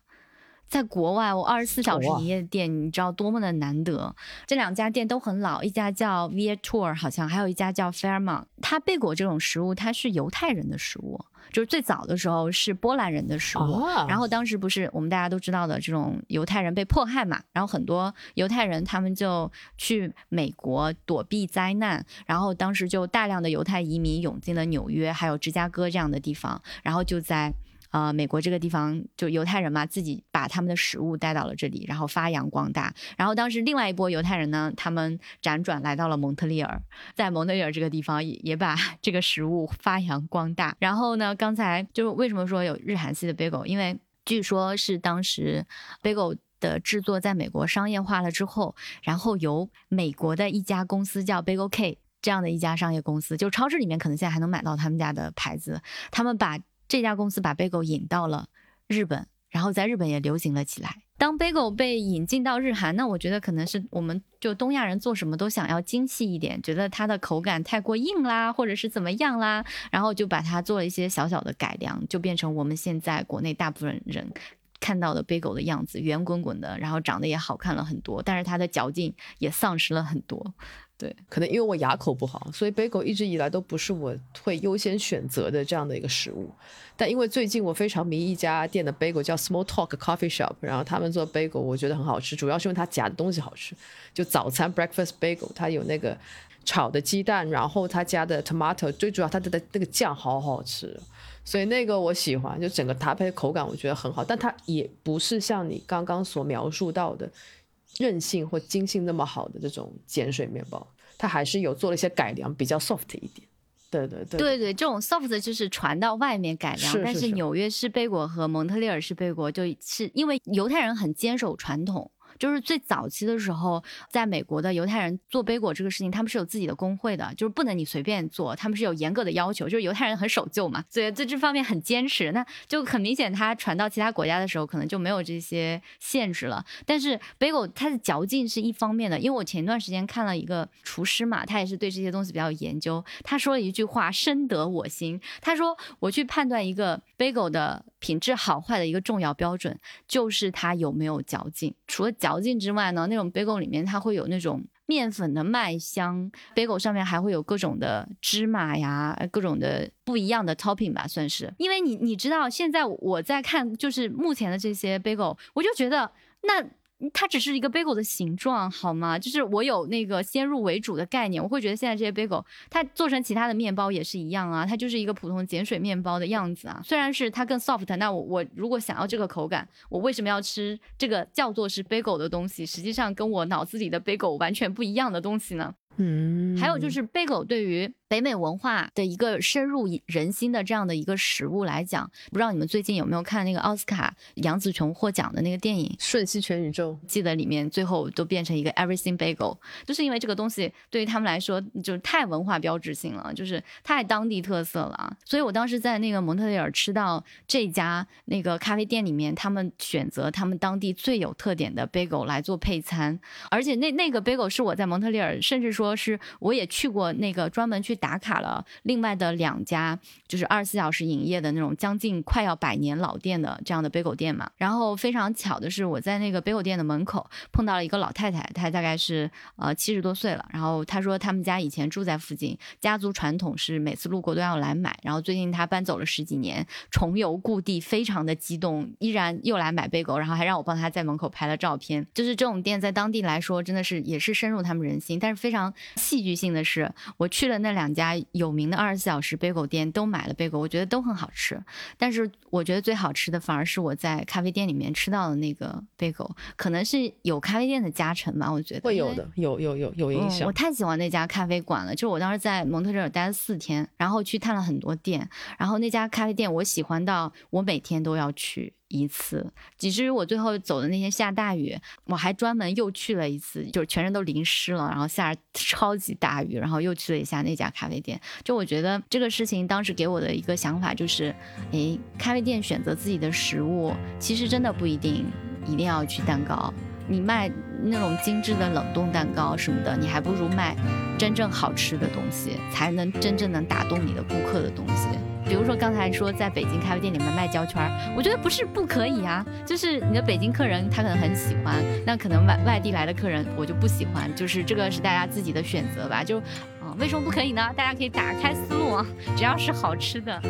在国外，我二十四小时营业的店，你知道多么的难得。这两家店都很老，一家叫 Via Tour，好像还有一家叫 Fairmont。它贝果这种食物，它是犹太人的食物。就是最早的时候是波兰人的食物，然后当时不是我们大家都知道的这种犹太人被迫害嘛，然后很多犹太人他们就去美国躲避灾难，然后当时就大量的犹太移民涌进了纽约还有芝加哥这样的地方，然后就在。呃，美国这个地方就犹太人嘛，自己把他们的食物带到了这里，然后发扬光大。然后当时另外一波犹太人呢，他们辗转来到了蒙特利尔，在蒙特利尔这个地方也也把 这个食物发扬光大。然后呢，刚才就是为什么说有日韩系的 bagel，因为据说是当时 bagel 的制作在美国商业化了之后，然后由美国的一家公司叫 Bagel K 这样的一家商业公司，就超市里面可能现在还能买到他们家的牌子，他们把。这家公司把 bagel 引到了日本，然后在日本也流行了起来。当 bagel 被引进到日韩，那我觉得可能是我们就东亚人做什么都想要精细一点，觉得它的口感太过硬啦，或者是怎么样啦，然后就把它做了一些小小的改良，就变成我们现在国内大部分人看到的 bagel 的样子，圆滚滚的，然后长得也好看了很多，但是它的嚼劲也丧失了很多。对，可能因为我牙口不好，所以 bagel 一直以来都不是我会优先选择的这样的一个食物。但因为最近我非常迷一家店的 bagel，叫 Small Talk Coffee Shop，然后他们做 bagel 我觉得很好吃，主要是因为它夹的东西好吃。就早餐 breakfast bagel，它有那个炒的鸡蛋，然后它加的 tomato，最主要它的那个酱好好吃，所以那个我喜欢。就整个搭配口感我觉得很好，但它也不是像你刚刚所描述到的。韧性或筋性那么好的这种碱水面包，它还是有做了一些改良，比较 soft 一点。对对对，对对，这种 soft 就是传到外面改良，但是纽约式贝果和蒙特利尔式贝果就是因为犹太人很坚守传统。就是最早期的时候，在美国的犹太人做 bagel 这个事情，他们是有自己的工会的，就是不能你随便做，他们是有严格的要求，就是犹太人很守旧嘛，所以在这方面很坚持。那就很明显，它传到其他国家的时候，可能就没有这些限制了。但是贝果它的嚼劲是一方面的，因为我前段时间看了一个厨师嘛，他也是对这些东西比较有研究，他说了一句话深得我心，他说我去判断一个贝果的品质好坏的一个重要标准，就是它有没有嚼劲。除了嚼嚼劲之外呢，那种 bagel 里面它会有那种面粉的麦香，bagel 上面还会有各种的芝麻呀，各种的不一样的 topping 吧，算是。因为你你知道，现在我在看就是目前的这些 bagel，我就觉得那。它只是一个 bagel 的形状，好吗？就是我有那个先入为主的概念，我会觉得现在这些 bagel 它做成其他的面包也是一样啊，它就是一个普通碱水面包的样子啊。虽然是它更 soft，那我我如果想要这个口感，我为什么要吃这个叫做是 bagel 的东西？实际上跟我脑子里的 bagel 完全不一样的东西呢？嗯，还有就是 bagel 对于北美文化的一个深入人心的这样的一个食物来讲，不知道你们最近有没有看那个奥斯卡杨紫琼获奖的那个电影《瞬息全宇宙》？记得里面最后都变成一个 everything bagel，就是因为这个东西对于他们来说就是太文化标志性了，就是太当地特色了啊。所以我当时在那个蒙特利尔吃到这家那个咖啡店里面，他们选择他们当地最有特点的 bagel 来做配餐，而且那那个 bagel 是我在蒙特利尔，甚至说是我也去过那个专门去打卡了另外的两家，就是二十四小时营业的那种将近快要百年老店的这样的 bagel 店嘛。然后非常巧的是，我在那个 bagel 店的门口碰到了一个老太太，她大概是呃七十多岁了。然后她说他们家以前住在附近，家族传统是每次路过都要来买。然后最近她搬走了十几年，重游故地，非常的激动，依然又来买 bagel，然后还让我帮她在门口拍了照片。就是这种店在当地来说，真的是也是深入他们人心，但是非常戏剧性的是，我去了那两家有名的二十四小时 bagel 店，都买了 bagel，我觉得都很好吃。但是我觉得最好吃的反而是我在咖啡店里面吃到的那个 bagel，可能是有咖啡店的加成吧，我觉得会有的，有有有有影响。我太喜欢那家咖啡馆了，就是我当时在蒙特利尔待了四天，然后去探了很多店，然后那家咖啡店我喜欢到我每天都要去。一次，以至于我最后走的那天下大雨，我还专门又去了一次，就是全身都淋湿了，然后下超级大雨，然后又去了一下那家咖啡店。就我觉得这个事情当时给我的一个想法就是，诶，咖啡店选择自己的食物，其实真的不一定一定要去蛋糕。你卖那种精致的冷冻蛋糕什么的，你还不如卖真正好吃的东西，才能真正能打动你的顾客的东西。比如说刚才说在北京咖啡店里面卖胶圈，我觉得不是不可以啊，就是你的北京客人他可能很喜欢，那可能外外地来的客人我就不喜欢，就是这个是大家自己的选择吧。就啊，为什么不可以呢？大家可以打开思路啊，只要是好吃的。